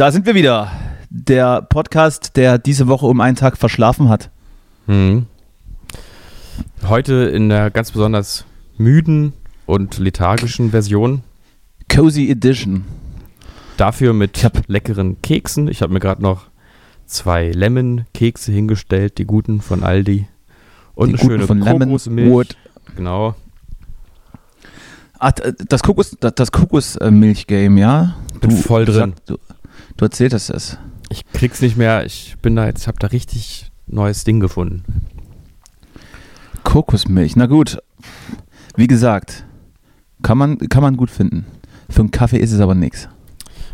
Da sind wir wieder. Der Podcast, der diese Woche um einen Tag verschlafen hat. Mhm. Heute in der ganz besonders müden und lethargischen Version. Cozy Edition. Dafür mit leckeren Keksen. Ich habe mir gerade noch zwei Lemon-Kekse hingestellt, die guten von Aldi. Und Die eine schöne von Kokosmilch. Wood. Genau. D- das Kokos, das, das Kokosmilch-Game, ja? Bin voll drin. sag- Du, du erzähltest es. Ich krieg's nicht mehr. Ich bin da jetzt, ich habe da richtig neues Ding gefunden. Kokosmilch, na gut. Wie gesagt, kann man, kann man gut finden. Für einen Kaffee ist es aber nichts.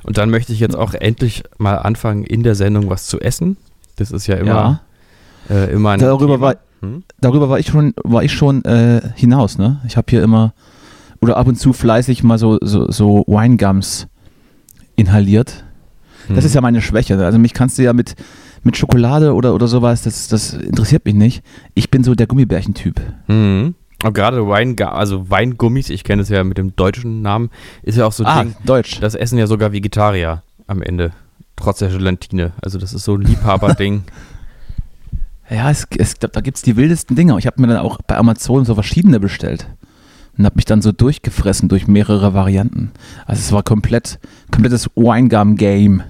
Und dann möchte ich jetzt auch endlich mal anfangen, in der Sendung was zu essen. Das ist ja immer, äh, immer ein Darüber Thema. war- Hm? Darüber war ich schon, war ich schon äh, hinaus, ne? Ich habe hier immer oder ab und zu fleißig mal so, so, so Winegums inhaliert. Das Hm. ist ja meine Schwäche. Also mich kannst du ja mit, mit Schokolade oder, oder sowas, das, das interessiert mich nicht. Ich bin so der Gummibärchen-Typ. Mhm. Und gerade Wein, also Weingummis, ich kenne es ja mit dem deutschen Namen, ist ja auch so ein Ah, Ding. Deutsch. Das essen ja sogar Vegetarier am Ende. Trotz der Gelatine. Also das ist so ein Liebhaberding. Ja, es, es, da gibt es die wildesten Dinge. Ich habe mir dann auch bei Amazon so verschiedene bestellt. Und habe mich dann so durchgefressen durch mehrere Varianten. Also es war komplett, komplettes Winegum-Game.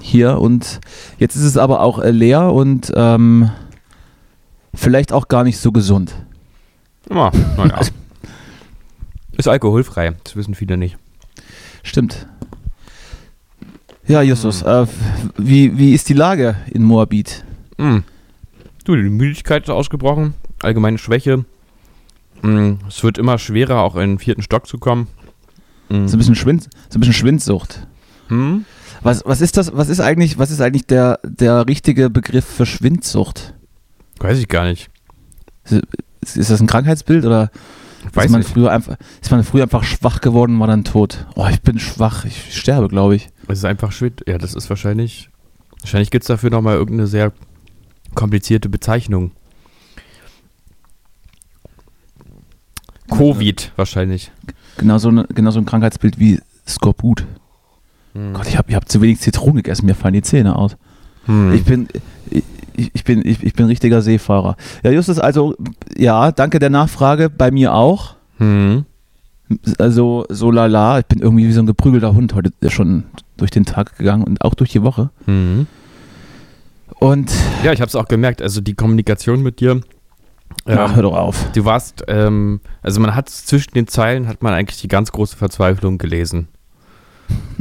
Hier und jetzt ist es aber auch äh, leer und ähm, vielleicht auch gar nicht so gesund. Ja, naja. Ist alkoholfrei, das wissen viele nicht. Stimmt. Ja, Justus, äh, wie, wie ist die Lage in Moabit? Mhm. Du, die Müdigkeit ist ausgebrochen, allgemeine Schwäche. Mhm. Es wird immer schwerer, auch in den vierten Stock zu kommen. Mhm. So ein bisschen, Schwind, so ein bisschen Schwindsucht. Mhm. Was, was ist das, was ist eigentlich, was ist eigentlich der, der richtige Begriff für Schwindsucht? Weiß ich gar nicht. Ist, ist das ein Krankheitsbild oder Weiß ist, man nicht. früher einfach, ist man früher einfach schwach geworden und war dann tot? Oh, ich bin schwach, ich sterbe, glaube ich. Es ist einfach Schwind. Ja, das ist wahrscheinlich. Wahrscheinlich gibt es dafür nochmal irgendeine sehr komplizierte Bezeichnung. Covid wahrscheinlich. Genau so, eine, genau so ein Krankheitsbild wie Skorbut. Hm. Gott, ich habe ich hab zu wenig Zitronen gegessen, mir fallen die Zähne aus. Hm. Ich bin, ich, ich bin, ich, ich bin richtiger Seefahrer. Ja, Justus, also, ja, danke der Nachfrage, bei mir auch. Hm. Also, so lala, ich bin irgendwie wie so ein geprügelter Hund heute schon durch den Tag gegangen und auch durch die Woche. Hm. Und, Ja, ich habe es auch gemerkt. Also die Kommunikation mit dir. ach, ähm, hör doch auf. Du warst, ähm, also man hat zwischen den Zeilen hat man eigentlich die ganz große Verzweiflung gelesen.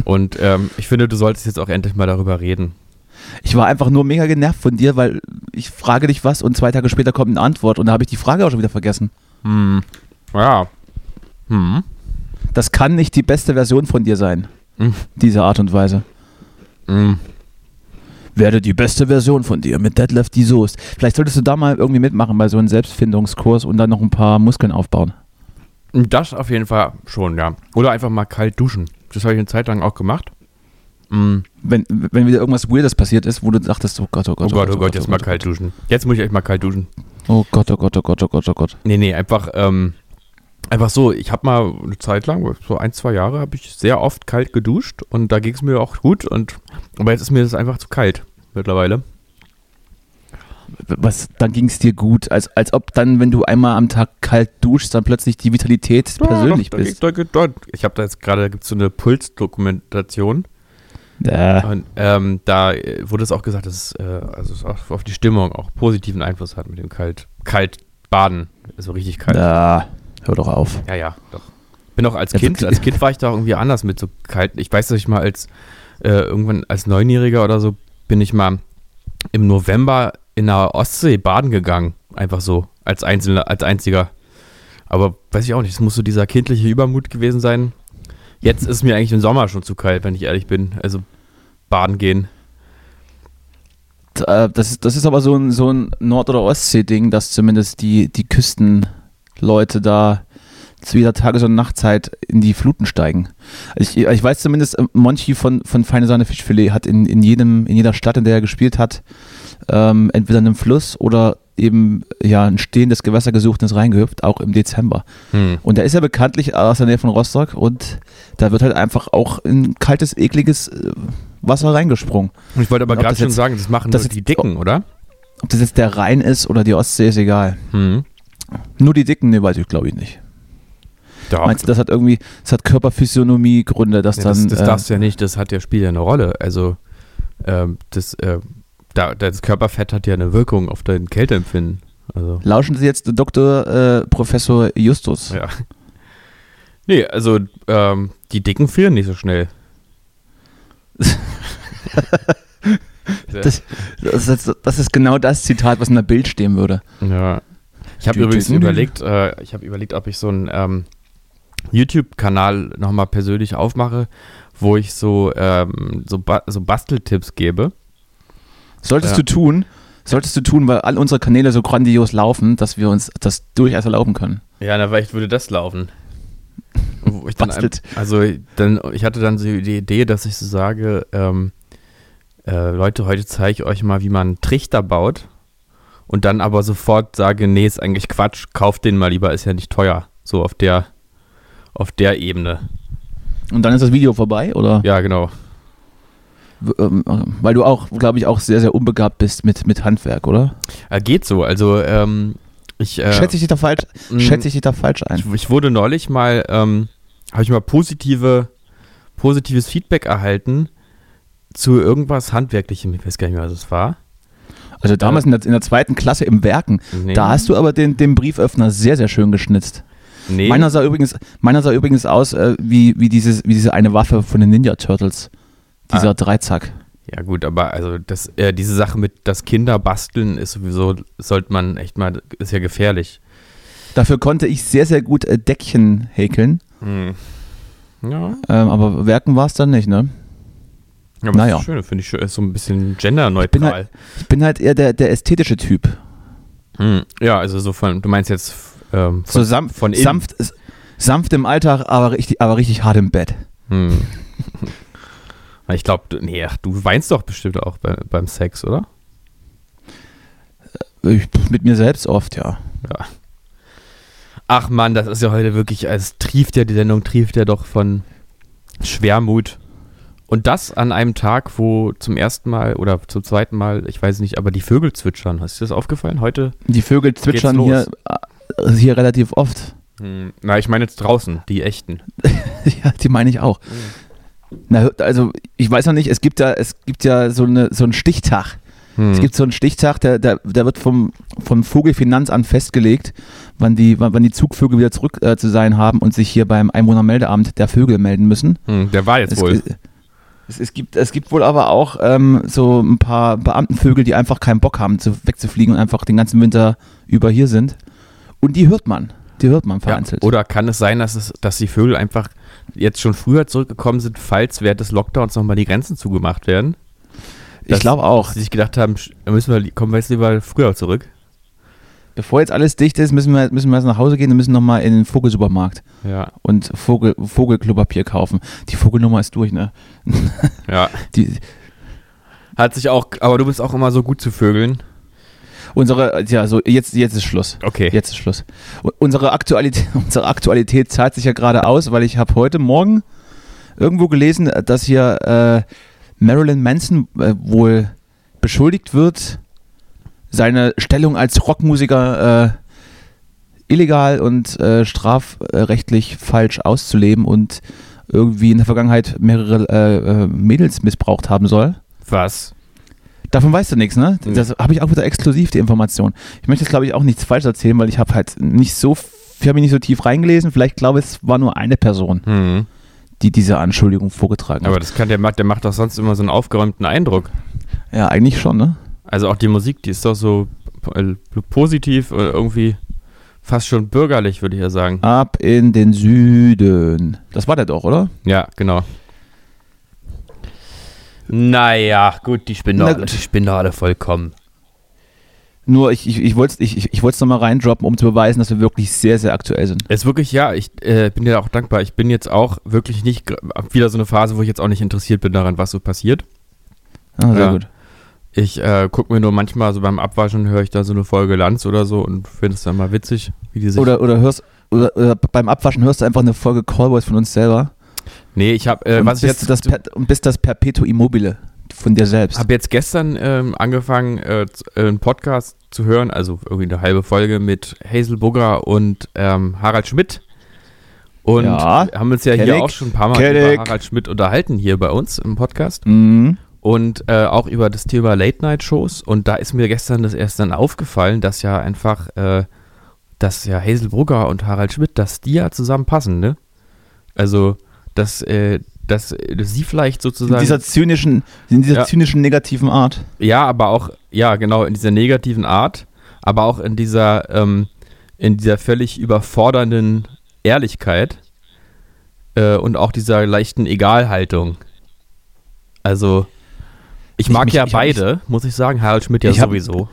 Und ähm, ich finde, du solltest jetzt auch endlich mal darüber reden. Ich war einfach nur mega genervt von dir, weil ich frage dich was und zwei Tage später kommt eine Antwort und da habe ich die Frage auch schon wieder vergessen. Hm. Ja. Hm. Das kann nicht die beste Version von dir sein, Hm. diese Art und Weise. Hm. Werde die beste Version von dir mit Deadlift die Soest. Vielleicht solltest du da mal irgendwie mitmachen bei so einem Selbstfindungskurs und dann noch ein paar Muskeln aufbauen. Das auf jeden Fall schon, ja. Oder einfach mal kalt duschen. Das habe ich eine Zeit lang auch gemacht. Hm. Wenn, wenn wieder irgendwas Weirdes passiert ist, wo du dachtest, oh Gott, oh Oh Gott, Gott, oh Gott, jetzt mal kalt duschen. Jetzt muss ich echt mal kalt duschen. Oh Gott, oh Gott, oh Gott, oh Gott, oh Gott. Nee, nee, einfach, ähm, einfach so. Ich habe mal eine Zeit lang, so ein, zwei Jahre, habe ich sehr oft kalt geduscht und da ging es mir auch gut. Und, aber jetzt ist mir das einfach zu kalt mittlerweile. Was, dann ging es dir gut, als, als ob dann, wenn du einmal am Tag kalt duschst, dann plötzlich die Vitalität persönlich doch, da bist. da geht- da- Ich habe da jetzt gerade, da gibt es so eine Pulsdokumentation Ja. und ähm, da äh, wurde es auch gesagt, dass es, äh, also es auch auf die Stimmung auch positiven Einfluss hat mit dem kalt, kalt baden. Also richtig kalt. Ja, hör doch auf. Ja, ja, doch. Bin auch als Ja, Kind, als Kind war ich da irgendwie anders mit so kalten. Ich weiß, dass ich mal als äh, irgendwann als Neunjähriger oder so bin ich mal im November in der Ostsee baden gegangen. Einfach so, als Einzelner, als einziger. Aber weiß ich auch nicht, es muss so dieser kindliche Übermut gewesen sein. Jetzt ist mir eigentlich im Sommer schon zu kalt, wenn ich ehrlich bin. Also baden gehen. Äh, Das ist, das ist aber so ein, so ein Nord- oder Ostsee-Ding, dass zumindest die, die Küstenleute da zu jeder Tages- und Nachtzeit in die Fluten steigen. Ich, ich weiß zumindest, äh, Monchi von, von Feine Sahne Fischfilet hat in, in, jedem, in jeder Stadt, in der er gespielt hat, ähm, entweder einen Fluss oder eben ja ein stehendes Gewässer gesucht und ist reingehüpft, auch im Dezember. Hm. Und der ist ja bekanntlich aus der Nähe von Rostock und da wird halt einfach auch in kaltes, ekliges äh, Wasser reingesprungen. Und ich wollte aber gerade schon jetzt- sagen, das machen das jetzt- die Dicken, oder? Ob das jetzt der Rhein ist oder die Ostsee, ist egal. Hm. Nur die Dicken, ne, weiß ich glaube ich nicht. Doch. Meinst du, das hat irgendwie, das hat Körperphysiognomie-Gründe, dass Ja, dann. das das äh, darfst du ja nicht, das hat ja spielt ja eine Rolle. Also ähm, das, äh, da, das Körperfett hat ja eine Wirkung auf dein Kälteempfinden. Also Lauschen Sie jetzt Dr. Äh, Professor Justus. ja. Nee, also ähm, die Dicken frieren nicht so schnell. Das, das, ist, das ist genau das Zitat, was in der Bild stehen würde. Ja. Ich habe übrigens überlegt, äh, ich habe überlegt, ob ich so einen ähm, YouTube-Kanal nochmal persönlich aufmache, wo ich so, ähm, so, ba so Basteltipps gebe. Solltest Ja. du tun, solltest du tun, weil all unsere Kanäle so grandios laufen, dass wir uns das durchaus erlauben können. Ja, na, vielleicht würde das laufen. Ich dann also dann, ich hatte dann so die Idee, dass ich so sage, ähm, äh, Leute, heute zeige ich euch mal, wie man einen Trichter baut und dann aber sofort sage, nee, ist eigentlich Quatsch, kauft den mal lieber, ist ja nicht teuer. So auf der, auf der Ebene. Und dann ist das Video vorbei, oder? Ja, genau. Ähm, äh, Weil du auch, glaube ich, auch sehr, sehr unbegabt bist mit, mit Handwerk, oder? Äh, geht so, also ähm, ich, äh, Schätze ich dich da falsch, schätze ich dich da falsch ein? Ich, ich wurde neulich mal, ähm, habe ich mal positive, positives Feedback erhalten zu irgendwas Handwerklichem. Ich weiß gar nicht mehr, was es war. Also damals in der, in der zweiten Klasse im Werken, Nee. da hast du aber den, den Brieföffner sehr, sehr schön geschnitzt. Nee. Meiner sah übrigens, meiner sah übrigens aus äh, wie, wie, dieses, wie diese eine Waffe von den Ninja Turtles. Dieser Ah. Dreizack. Ja gut, aber also das, äh, diese Sache mit das Kinder basteln ist sowieso, sollte man echt mal, ist ja gefährlich. Dafür konnte ich sehr, sehr gut äh, Deckchen häkeln. Ja, Ähm, aber Werken war es dann nicht, ne? aber Naja. das ist schön, finde ich schön, ist so ein bisschen genderneutral. halt- Ich bin halt eher der, der ästhetische Typ. Hm. Ja, also so von, du meinst jetzt ähm, von, So sanft, von sanft, sanft im Alltag, aber richtig, aber richtig hart im Bett. Hm. ich glaube, nee, du weinst doch bestimmt auch bei, beim Sex, oder? Ich, mit mir selbst oft, ja. Ja. Ach man, das ist ja heute wirklich, es trieft ja, die Sendung trieft ja doch von Schwermut. Und das an einem Tag, wo zum ersten Mal oder zum zweiten Mal, ich weiß nicht, aber die Vögel zwitschern. Hast dir das aufgefallen? Heute? Die Vögel zwitschern hier, äh, hier relativ oft. Hm, na, ich meine jetzt draußen, die echten. ja, die meine ich auch. Na, also ich weiß noch nicht, es gibt ja, es gibt ja so, eine, so einen Stichtag. Hm. Es gibt so einen Stichtag, der, der, der wird vom, vom Vogelfinanzamt festgelegt, wann die, wann, wann die Zugvögel wieder zurück äh, zu sein haben und sich hier beim Einwohnermeldeamt der Vögel melden müssen. hm, der war jetzt Es, wohl. es, es, gibt, es gibt wohl aber auch ähm, so ein paar Beamtenvögel, die einfach keinen Bock haben, zu, wegzufliegen und einfach den ganzen Winter über hier sind. Und die hört man. Die hört man Ja. vereinzelt. Oder kann es sein, dass, es, dass die Vögel einfach jetzt schon früher zurückgekommen sind, falls während des Lockdowns nochmal die Grenzen zugemacht werden? ich glaube auch. Dass sie sich gedacht haben, müssen wir, kommen wir jetzt lieber früher zurück. Bevor jetzt alles dicht ist, müssen wir, müssen wir jetzt nach Hause gehen und müssen nochmal in den Vogelsupermarkt Ja, und Vogel, Vogelklopapier kaufen. Die Vogelnummer ist durch, ne? ja. Die, Hat sich auch, aber du bist auch immer so gut zu Vögeln. Unsere, ja, so, jetzt, jetzt ist Schluss. Okay. Jetzt ist Schluss. Unsere Aktualität, unsere Aktualität zahlt sich ja gerade aus, weil ich habe heute Morgen irgendwo gelesen, dass hier äh, Marilyn Manson äh, wohl beschuldigt wird, seine Stellung als Rockmusiker äh, illegal und äh, strafrechtlich falsch auszuleben und irgendwie in der Vergangenheit mehrere äh, äh, Mädels missbraucht haben soll. Was? Davon weißt du nichts, ne? Nee. Das habe ich auch wieder exklusiv, die Information. Ich möchte jetzt, glaube ich, auch nichts falsch erzählen, weil ich habe halt nicht so, ich habe mich nicht so tief reingelesen. Vielleicht glaube ich, es war nur eine Person, Hm. die diese Anschuldigung vorgetragen Aber hat. das kann der macht, der macht doch sonst immer so einen aufgeräumten Eindruck. Ja, eigentlich schon, ne? Also auch die Musik, die ist doch so positiv oder irgendwie fast schon bürgerlich, würde ich ja sagen. Ab in den Süden. Das war der doch, oder? Ja, genau. Naja, gut, die spinnen Na die alle vollkommen. Nur ich, ich, ich wollte es ich, ich, noch mal reindroppen, um zu beweisen, dass wir wirklich sehr, sehr aktuell sind. Es ist wirklich, ja, ich äh, bin dir auch dankbar. Ich bin jetzt auch wirklich nicht, wieder so eine Phase, wo ich jetzt auch nicht interessiert bin daran, was so passiert. Ah, sehr Ja. gut. Ich äh, gucke mir nur manchmal so beim Abwaschen, höre ich da so eine Folge Lanz oder so und finde es dann mal witzig, wie die sich. Oder, oder hörst oder, oder beim Abwaschen hörst du einfach eine Folge Callboys von uns selber. Nee, ich habe, äh, was ich bist jetzt. das per, und bist das Perpetuum immobile von dir selbst. habe jetzt gestern ähm, angefangen, äh, äh, einen Podcast zu hören, also irgendwie eine halbe Folge mit Hazel Bugger und ähm, Harald Schmidt. Und Ja, haben uns ja hier ich, auch schon ein paar Mal über. Harald Schmidt unterhalten, hier bei uns im Podcast. Mhm. Und äh, auch über das Thema Late-Night-Shows. Und da ist mir gestern das erst dann aufgefallen, dass ja einfach, äh, dass ja Hazel Brugger und Harald Schmidt, dass die ja zusammenpassen, ne? Also, dass, äh, dass, äh, sie vielleicht In sozusagen. dieser zynischen, in dieser Ja. zynischen negativen Art. Ja, aber auch, ja, genau, in dieser negativen Art, aber auch in dieser, ähm, in dieser völlig überfordernden Ehrlichkeit äh, und auch dieser leichten Egalhaltung. Also, ich Ich mag mich- ja ich beide, muss ich sagen, Harald Schmidt ja Ich hab- sowieso.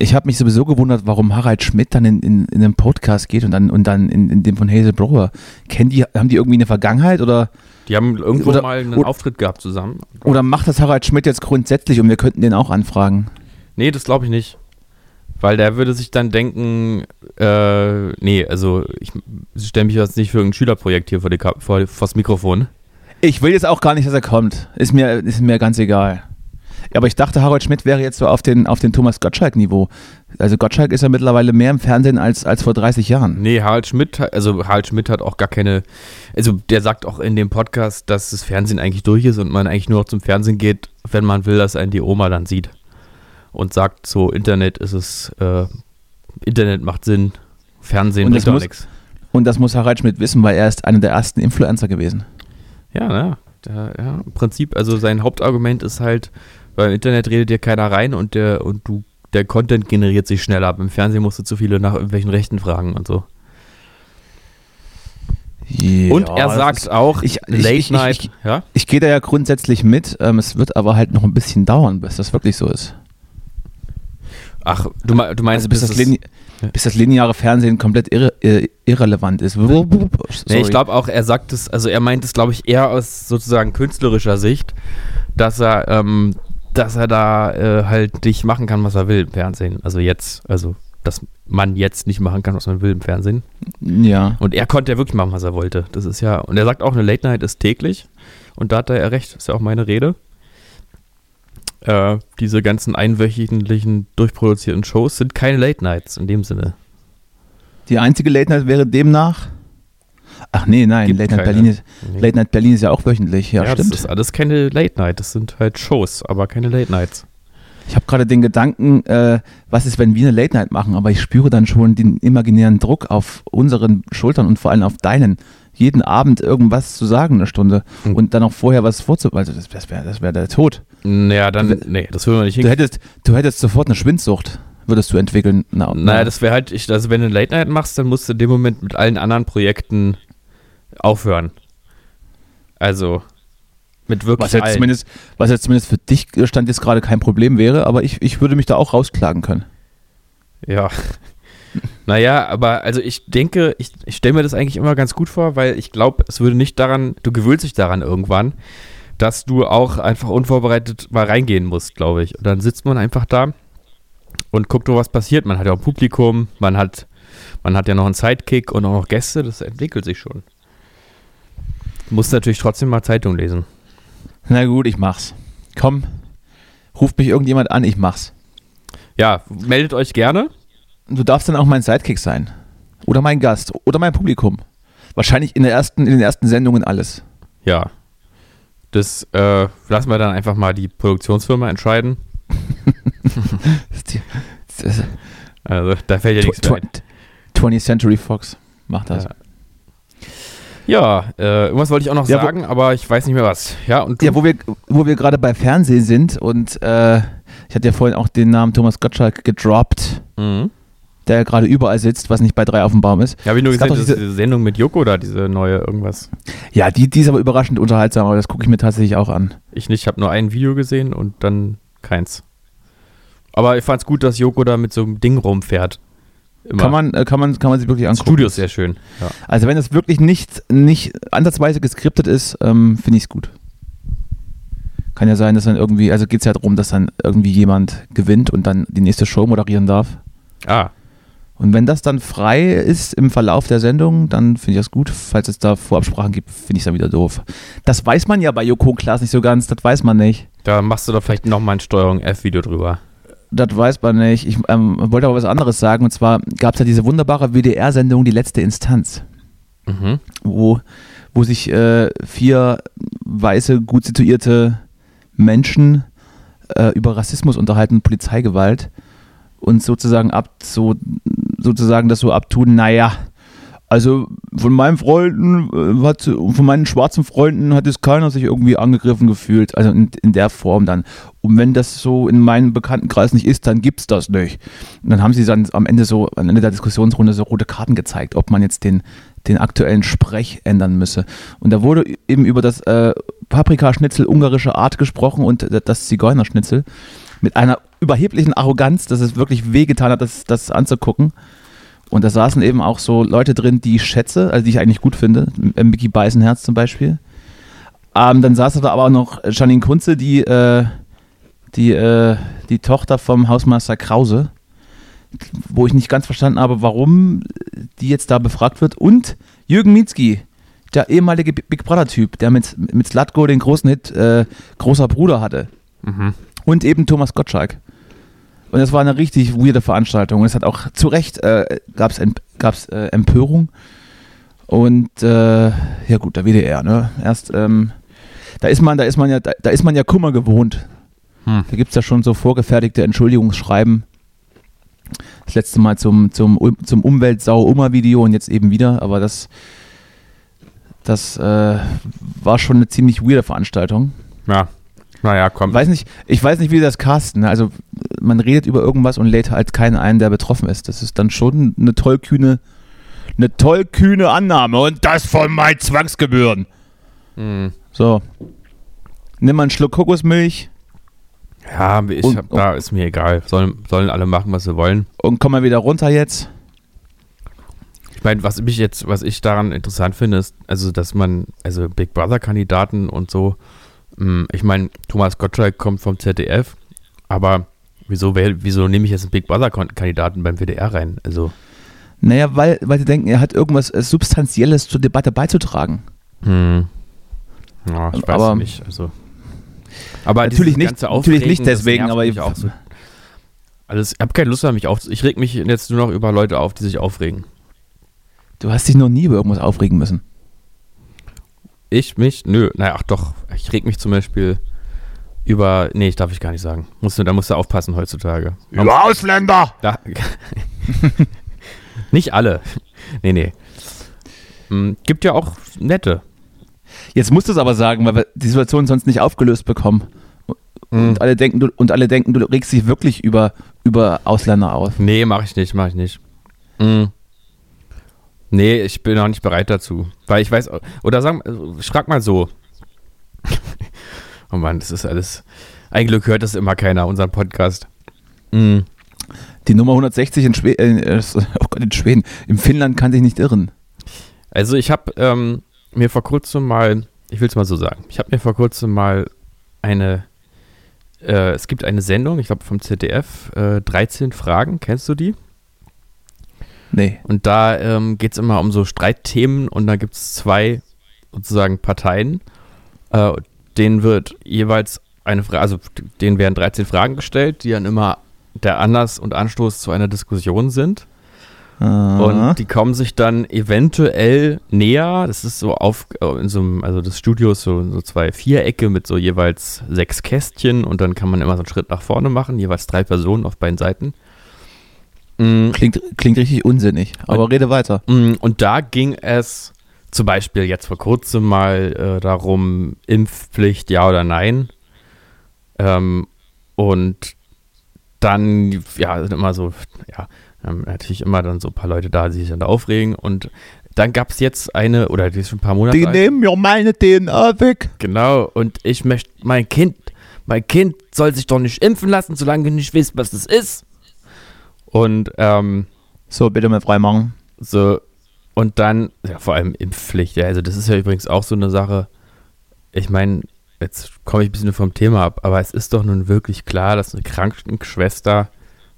Ich habe mich sowieso gewundert, warum Harald Schmidt dann in, in, in den Podcast geht und dann, und dann in, in dem von Hazel Brower. Kennen die, haben die irgendwie eine Vergangenheit oder, Die haben irgendwo Oder- mal einen oder- Auftritt gehabt zusammen. oder macht das Harald Schmidt jetzt grundsätzlich und wir könnten den auch anfragen? Nee, das glaube ich nicht. Weil der würde sich dann denken, äh, nee, also ich stelle mich jetzt nicht für ein Schülerprojekt hier vor, die, vor, vor das Mikrofon. Ich will jetzt auch gar nicht, dass er kommt. Ist mir, ist mir ganz egal. Aber ich dachte, Harald Schmidt wäre jetzt so auf den, auf den Thomas Gottschalk-Niveau. Also Gottschalk ist ja mittlerweile mehr im Fernsehen als, als vor 30 Jahren. Nee, Harald Schmidt, hat- also Harald Schmidt hat auch gar keine, also der sagt auch in dem Podcast, dass das Fernsehen eigentlich durch ist und man eigentlich nur noch zum Fernsehen geht, wenn man will, dass einen die Oma dann sieht. Und sagt so, Internet ist es, äh, Internet macht Sinn, Fernsehen Und bringt doch nichts. Und das muss Harald Schmidt wissen, weil er ist einer der ersten Influencer gewesen. Ja? Der, ja, im Prinzip, also sein Hauptargument ist halt, beim Internet redet dir keiner rein und der, und du, der Content generiert sich schneller. Beim Fernsehen musst du zu viele nach irgendwelchen Rechten fragen und so. und er sagt auch, ich- Late ich- ich- Night, ich- ja? Ich gehe da ja grundsätzlich mit. Ähm, es wird aber halt noch ein bisschen dauern, bis das wirklich so ist. Ach, du, du meinst, Also bis das, Ja. bis das lineare Fernsehen komplett irre äh, irrelevant ist. Nee, ich glaube auch, er sagt es, also er meint es, glaube ich, eher aus sozusagen künstlerischer Sicht, dass er, ähm, dass er da äh, halt nicht machen kann, was er will im Fernsehen. Also jetzt, also dass man jetzt nicht machen kann, was man will im Fernsehen. Ja. Und er konnte ja wirklich machen, was er wollte. Das ist ja, und er sagt auch, eine Late Night ist täglich. Und da hat er ja recht, ist ja auch meine Rede. Äh, diese ganzen einwöchentlichen, durchproduzierten Shows sind keine Late Nights in dem Sinne. Die einzige Late Night wäre demnach. Ach nee, nein, Late Night. Berlin ist, Nee. Late Night Berlin ist ja auch wöchentlich. Ja, Ja, stimmt. das ist alles keine Late Night. Das sind halt Shows, aber keine Late Nights. Ich habe gerade den Gedanken, äh, was ist, wenn wir eine Late Night machen, aber ich spüre dann schon den imaginären Druck auf unseren Schultern und vor allem auf deinen, jeden Abend irgendwas zu sagen, eine Stunde Hm. und dann auch vorher was vorzubereiten. Also das, das wäre das wär der Tod. Naja, dann, Du- nee, das würden wir nicht Du hinkriegen. hättest, du hättest sofort eine Schwindsucht, würdest du entwickeln. Na, Naja, das wäre halt, ich, also wenn du eine Late Night machst, dann musst du in dem Moment mit allen anderen Projekten aufhören. Also, mit wirklich was, jetzt allen. zumindest, was jetzt zumindest für dich äh, stand jetzt gerade kein Problem wäre, aber ich, ich würde mich da auch rausklagen können. Ja. Naja, aber also ich denke, ich, ich stelle mir das eigentlich immer ganz gut vor, weil ich glaube, es würde nicht daran, du gewöhnst dich daran irgendwann, dass du auch einfach unvorbereitet mal reingehen musst, glaube ich. Und dann sitzt man einfach da und guckt, was passiert. Man hat ja auch Publikum, man hat, man hat ja noch einen Sidekick und auch noch Gäste, das entwickelt sich schon. Muss natürlich trotzdem mal Zeitung lesen. Na gut, ich mach's. Komm, ruft mich irgendjemand an, ich mach's. Ja, meldet euch gerne. Du darfst dann auch mein Sidekick sein. Oder mein Gast. Oder mein Publikum. Wahrscheinlich in, der ersten, in den ersten Sendungen alles. Ja. Das äh, lassen wir dann einfach mal die Produktionsfirma entscheiden. Also, da fällt ja nichts mehr ein. tw- 20th Century Fox macht das. Ja. Ja, äh, irgendwas wollte ich auch noch Ja, wo- sagen, aber ich weiß nicht mehr was. Ja, und du? Ja, wo wir, wo wir gerade bei Fernsehen sind und äh, ich hatte ja vorhin auch den Namen Thomas Gottschalk gedroppt, Mhm. der ja gerade überall sitzt, was nicht bei drei auf dem Baum ist. Ja, habe ich nur Es gesehen, diese- diese Sendung mit Joko da, diese neue irgendwas. Ja, die, die ist aber überraschend unterhaltsam, aber das gucke ich mir tatsächlich auch an. Ich nicht, ich habe nur ein Video gesehen und dann keins. Aber ich fand es gut, dass Joko da mit so einem Ding rumfährt. Immer. Kann man, äh, kann, man, kann man sich wirklich das angucken. Studio ist sehr schön. Ja. Also wenn es wirklich nicht, nicht ansatzweise geskriptet ist, ähm, finde ich es gut. Kann ja sein, dass dann irgendwie, also geht es ja darum, dass dann irgendwie jemand gewinnt und dann die nächste Show moderieren darf. Ah, Und wenn das dann frei ist im Verlauf der Sendung, dann finde ich das gut. Falls es da Vorabsprachen gibt, finde ich es dann wieder doof. Das weiß man ja bei Joko und Klaas nicht so ganz, das weiß man nicht. da machst du doch vielleicht nochmal ein Steuerung F-Video drüber. Das weiß man nicht. Ich ähm, wollte aber was anderes sagen. Und zwar gab es ja diese wunderbare WDR-Sendung Die letzte Instanz, Mhm. wo, wo sich äh, vier weiße, gut situierte Menschen äh, über Rassismus unterhalten Polizeigewalt und sozusagen ab so sozusagen das so abtun, naja, also von meinen Freunden, äh, hat, von meinen schwarzen Freunden hat es keiner sich irgendwie angegriffen gefühlt. Also in, in der Form dann. Und wenn das so in meinem Bekanntenkreis nicht ist, dann gibt's das nicht. Und dann haben sie dann am Ende so, am Ende der Diskussionsrunde so rote Karten gezeigt, ob man jetzt den, den aktuellen Sprech ändern müsse. Und da wurde eben über das äh, Paprikaschnitzel ungarische Art gesprochen und das Zigeunerschnitzel mit einer überheblichen Arroganz, dass es wirklich wehgetan hat, das, das anzugucken. Und da saßen eben auch so Leute drin, die ich schätze, also die ich eigentlich gut finde. Mickey Beisenherz zum Beispiel. Ähm, dann saß da aber auch noch Janine Kunze, die, äh, die, äh, die Tochter vom Hausmeister Krause, wo ich nicht ganz verstanden habe, warum die jetzt da befragt wird. Und Jürgen Mietzki, der ehemalige Big Brother-Typ, der mit, mit Slatko den großen Hit äh, Großer Bruder hatte. Mhm. Und eben Thomas Gottschalk. Und das war eine richtig weirde Veranstaltung. Und es hat auch zu Recht äh, gab es gab's, äh, Empörung. Und äh, ja gut, der WDR, ne? Erst, ähm, da ist man, da ist man ja, da, da ist man ja Kummer gewohnt. Hm. Da gibt es ja schon so vorgefertigte Entschuldigungsschreiben. Das letzte Mal zum, zum, zum Umweltsau-Ummer-Video und jetzt eben wieder, aber das, das äh, war schon eine ziemlich weirde Veranstaltung. Ja. Naja, komm. Weiß nicht, ich weiß nicht, wie das casten. ne? Also man redet über irgendwas und lädt halt keinen ein, der betroffen ist. Das ist dann schon eine tollkühne, eine tollkühne Annahme. Und das von meinen Zwangsgebühren. Hm. So. Nimm mal einen Schluck Kokosmilch Ja, ich Und- hab, da ist mir egal. Sollen, sollen alle machen, was sie wollen. und komm mal wieder runter jetzt. Ich meine, was mich jetzt, was ich daran interessant finde, ist, also, dass man, also Big Brother-Kandidaten und so, ich meine, Thomas Gottschalk kommt vom ZDF, aber wieso, wieso nehme ich jetzt einen Big Brother-Kandidaten beim WDR rein? Also, Naja, weil, weil sie denken, er hat irgendwas äh, Substanzielles zur Debatte beizutragen. hm. Ja, ich weiß Aber- nicht. Also. Aber Natürlich nicht- natürlich nicht deswegen, aber ich- auch so. Also, ich habe keine Lust mehr, mich auf. Ich reg mich jetzt nur noch über Leute auf, die sich aufregen. Du hast dich noch nie über irgendwas aufregen müssen. Ich mich? Nö, naja, ach doch. Ich reg mich zum Beispiel über. Nee, ich darf ich gar nicht sagen. Musst du, da musst du aufpassen heutzutage. Man- Ausländer! Da, nicht alle. Nee, nee. Hm, Gibt ja auch nette. Jetzt musst du es aber sagen, weil wir die Situation sonst nicht aufgelöst bekommen. Hm. Und alle denken, du, und alle denken, du regst dich wirklich über, über Ausländer auf. Nee, mach ich nicht, mach ich nicht. Hm. Nee, ich bin noch nicht bereit dazu. Weil ich weiß, oder sagen, ich frag mal so. oh Mann, das ist alles. Ein Glück hört das immer keiner, unseren Podcast. Hm. Die Nummer 160 in, Schwe äh, oh Gott, in Schweden, in Finnland kann sich nicht irren. Also ich habe ähm, mir vor kurzem mal, ich will es mal so sagen, ich habe mir vor kurzem mal eine, äh, es gibt eine Sendung, ich glaube vom ZDF, äh, 13 Fragen, kennst du die? Nee. Und da ähm, geht es immer um so Streitthemen und da gibt es zwei sozusagen Parteien, äh, denen wird jeweils eine Frage, also denen werden 13 Fragen gestellt, die dann immer der Anlass und Anstoß zu einer Diskussion sind. Aha. Und die kommen sich dann eventuell näher. Das ist so auf, äh, in so einem, also das Studio ist so, so zwei Vierecke mit so jeweils sechs Kästchen und dann kann man immer so einen Schritt nach vorne machen, jeweils drei Personen auf beiden Seiten. Mm, klingt, klingt richtig unsinnig, aber rede weiter. mm, Und da ging es zum Beispiel jetzt vor kurzem mal äh, darum, Impfpflicht, ja oder nein. Ähm, und dann, ja, sind immer so, ja, ähm, natürlich immer dann so ein paar Leute da, die sich dann da aufregen. Und dann gab es jetzt eine, oder die ist schon ein paar Monate Die alt. nehmen mir meine DNA weg. Genau, und ich möchte, mein Kind, mein Kind soll sich doch nicht impfen lassen, solange du nicht weißt, was das ist. Und, ähm, So, bitte mal freimachen. so, und dann, ja, vor allem Impfpflicht, ja, also das ist ja übrigens auch so eine Sache. Ich meine, jetzt komme ich ein bisschen vom Thema ab, aber es ist doch nun wirklich klar, dass eine Krankenschwester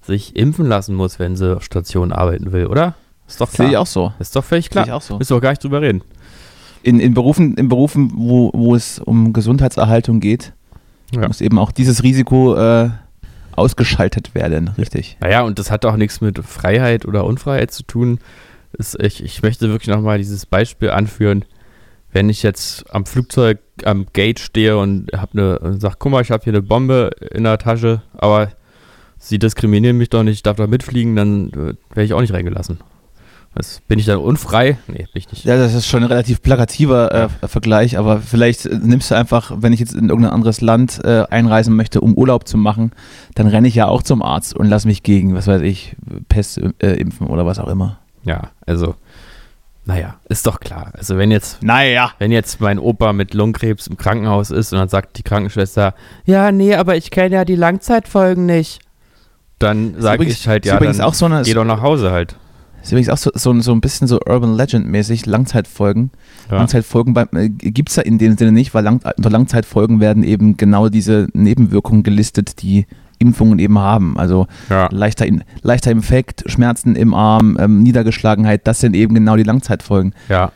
sich impfen lassen muss, wenn sie auf Station arbeiten will, oder? Ist doch klar. Sehe ich auch so. Ist doch völlig klar. Sehe ich auch so. Müssen wir gar nicht drüber reden. In, in Berufen, in Berufen wo, wo es um Gesundheitserhaltung geht, Ja. muss eben auch dieses Risiko äh, ausgeschaltet werden, richtig. Naja, und das hat auch nichts mit Freiheit oder Unfreiheit zu tun. Das, ich, ich möchte wirklich nochmal dieses Beispiel anführen. Wenn ich jetzt am Flugzeug am Gate stehe und hab eine, und sag, guck mal, ich habe hier eine Bombe in der Tasche, aber sie diskriminieren mich doch nicht, ich darf da mitfliegen, dann äh, werde ich auch nicht reingelassen. Was, bin ich dann unfrei? Nee, bin ich nicht. Ja, das ist schon ein relativ plakativer äh, Vergleich, aber vielleicht äh, nimmst du einfach, wenn ich jetzt in irgendein anderes Land äh, einreisen möchte, um Urlaub zu machen, dann renne ich ja auch zum Arzt und lass mich gegen, was weiß ich, Pest äh, impfen oder was auch immer. Ja, also, naja, ist doch klar. Also wenn jetzt Naja. Wenn jetzt mein Opa mit Lungenkrebs im Krankenhaus ist und dann sagt die Krankenschwester, ja, nee, aber ich kenne ja die Langzeitfolgen nicht, dann sage ich halt, ja, dann auch so eine- geh doch nach Hause halt. Ist übrigens auch so, so, so ein bisschen so Urban Legend-mäßig, Langzeitfolgen. Ja. Langzeitfolgen äh, gibt es ja in dem Sinne nicht, weil lang, unter Langzeitfolgen werden eben genau diese Nebenwirkungen gelistet, die Impfungen eben haben. Also Ja. leichter, In- leichter Infekt, Schmerzen im Arm, ähm, Niedergeschlagenheit, das sind eben genau die Langzeitfolgen. ja.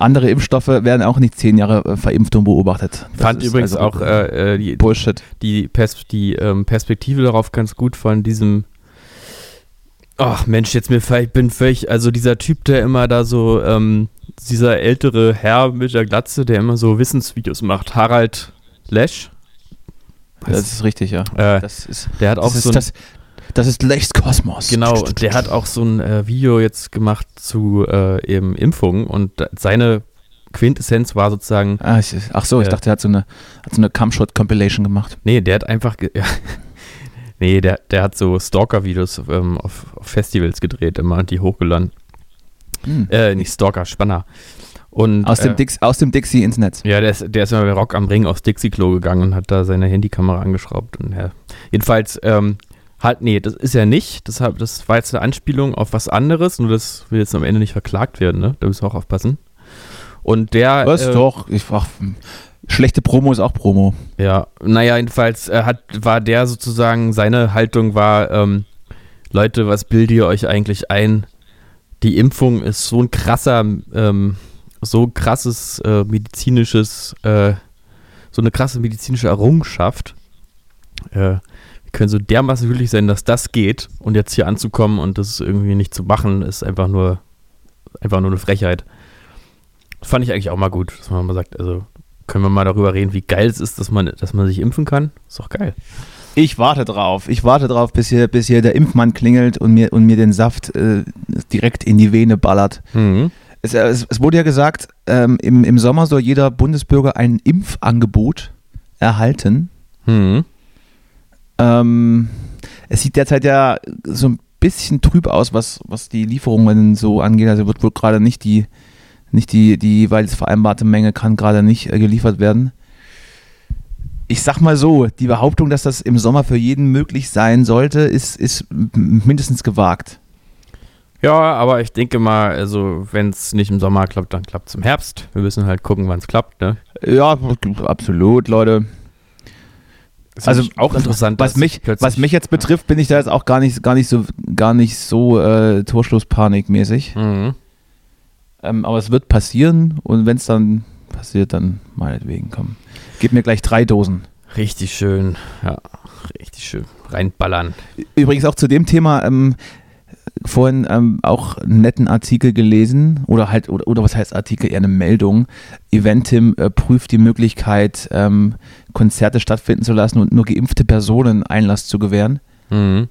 Andere Impfstoffe werden auch nicht zehn Jahre äh, verimpft und beobachtet. Das Fand übrigens also auch äh, äh, die, Bullshit. die, Pers die ähm, Perspektive darauf ganz gut von diesem. Ach Mensch, jetzt mir vielleicht bin völlig, also dieser Typ, der immer da so, ähm, dieser ältere Herr mit der Glatze, der immer so Wissensvideos macht, Harald Lesch. Das ist richtig, ja. Äh, Das ist, der hat auch das so ein, das, das ist Lechs Kosmos. Genau, der hat auch so ein äh, Video jetzt gemacht zu äh, eben Impfungen und seine Quintessenz war sozusagen, Ah, ich, ach so, ich Ja. dachte, er hat so eine, hat so eine Cumshot-Compilation gemacht. nee, der hat einfach, ja, nee, der, der hat so Stalker-Videos ähm, auf, auf Festivals gedreht immer und die hochgeladen. Hm. Äh, nicht Stalker, Spanner. Und, Aus dem, äh, Dix, aus dem Dixie ins Netz. Ja, der ist, der ist immer bei Rock am Ring aufs Dixie-Klo gegangen und hat da seine Handykamera angeschraubt. Und ja. Jedenfalls, ähm, halt, nee, das ist er nicht. Das, hab, das war jetzt eine Anspielung auf was anderes, nur das will jetzt am Ende nicht verklagt werden, ne? Da müssen wir auch aufpassen. Und der. Was äh, doch? Ich, ach, schlechte Promo ist auch Promo. Ja, naja, jedenfalls äh, hat, war der sozusagen, seine Haltung war, ähm, Leute, was bildet ihr euch eigentlich ein? Die Impfung ist so ein krasser, ähm, so krasses äh, medizinisches, äh, so eine krasse medizinische Errungenschaft. Äh, wir können so dermaßen glücklich sein, dass das geht und jetzt hier anzukommen und das irgendwie nicht zu machen, ist einfach nur, einfach nur eine Frechheit. Fand ich eigentlich auch mal gut, dass man mal sagt, also können wir mal darüber reden, wie geil es ist, dass man, dass man sich impfen kann? Ist doch geil. Ich warte drauf. Ich warte drauf, bis hier, bis hier der Impfmann klingelt und mir, und mir den Saft äh, direkt in die Vene ballert. Mhm. Es, äh, es, es wurde ja gesagt, ähm, im, im Sommer soll jeder Bundesbürger ein Impfangebot erhalten. Mhm. Ähm, es sieht derzeit ja so ein bisschen trüb aus, was, was die Lieferungen so angeht. Also wird wohl gerade nicht die, nicht die, die jeweils vereinbarte Menge kann gerade nicht äh, geliefert werden. Ich sag mal so, die Behauptung, dass das im Sommer für jeden möglich sein sollte, ist, ist mindestens gewagt. Ja, aber ich denke mal, also wenn es nicht im Sommer klappt, dann klappt es im Herbst. Wir müssen halt gucken, wann es klappt, ne? Ja, absolut, Leute. Also auch interessant. Was dass mich, was mich jetzt betrifft, bin ich da jetzt auch gar nicht, gar nicht so, gar nicht so äh, Torschlusspanikmäßig. Mhm. Ähm, aber es wird passieren und wenn es dann passiert, dann meinetwegen, komm. Gib mir gleich drei Dosen. Richtig schön, ja, richtig schön. Reinballern. Übrigens auch zu dem Thema, ähm, vorhin ähm, auch einen netten Artikel gelesen oder halt, oder, oder was heißt Artikel, eher eine Meldung. Eventim äh, prüft die Möglichkeit, ähm, Konzerte stattfinden zu lassen und nur geimpfte Personen Einlass zu gewähren. Mhm.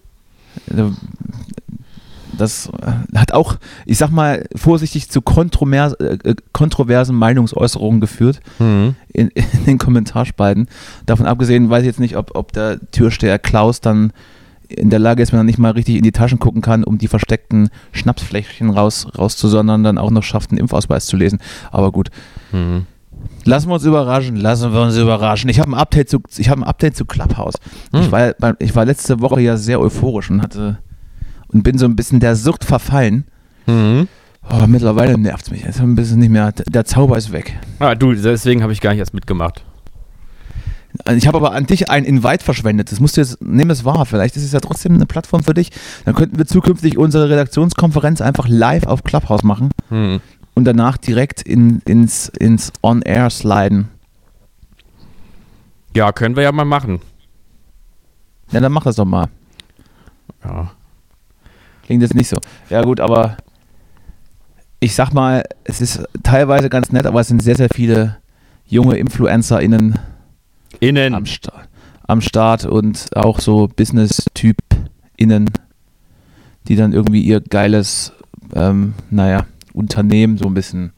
Äh, Das äh, hat auch, ich sag mal, vorsichtig zu kontrovers, äh, kontroversen Meinungsäußerungen geführt Mhm. in, in den Kommentarspalten. Davon abgesehen weiß ich jetzt nicht, ob, ob der Türsteher Klaus dann in der Lage ist, wenn er nicht mal richtig in die Taschen gucken kann, um die versteckten Schnapsfläschchen raus, rauszusondern, dann auch noch schafft, einen Impfausweis zu lesen. Aber gut. Mhm. Lassen wir uns überraschen, lassen wir uns überraschen. Ich habe ein Update zu, ich habe ein Update zu Clubhouse. Ich, Hm. war, ich war letzte Woche ja sehr euphorisch und hatte und bin so ein bisschen der Sucht verfallen. Mhm. Oh, mittlerweile nervt es mich. Jetzt ein bisschen nicht mehr. Der Zauber ist weg. Ah, du, deswegen habe ich gar nicht erst mitgemacht. Ich habe aber an dich ein Invite verschwendet. Das musst du jetzt, nimm es wahr. Vielleicht ist es ja trotzdem eine Plattform für dich. Dann könnten wir zukünftig unsere Redaktionskonferenz einfach live auf Clubhouse machen Hm. und danach direkt in, ins, ins On-Air sliden. Ja, können wir ja mal machen. Ja, dann mach das doch mal. Ja. Klingt jetzt nicht so. Ja, gut, aber ich sag mal, es ist teilweise ganz nett, aber es sind sehr, sehr viele junge InfluencerInnen Innen. am, Sta am Start und auch so Business-TypInnen, die dann irgendwie ihr geiles, ähm, naja, Unternehmen so ein bisschen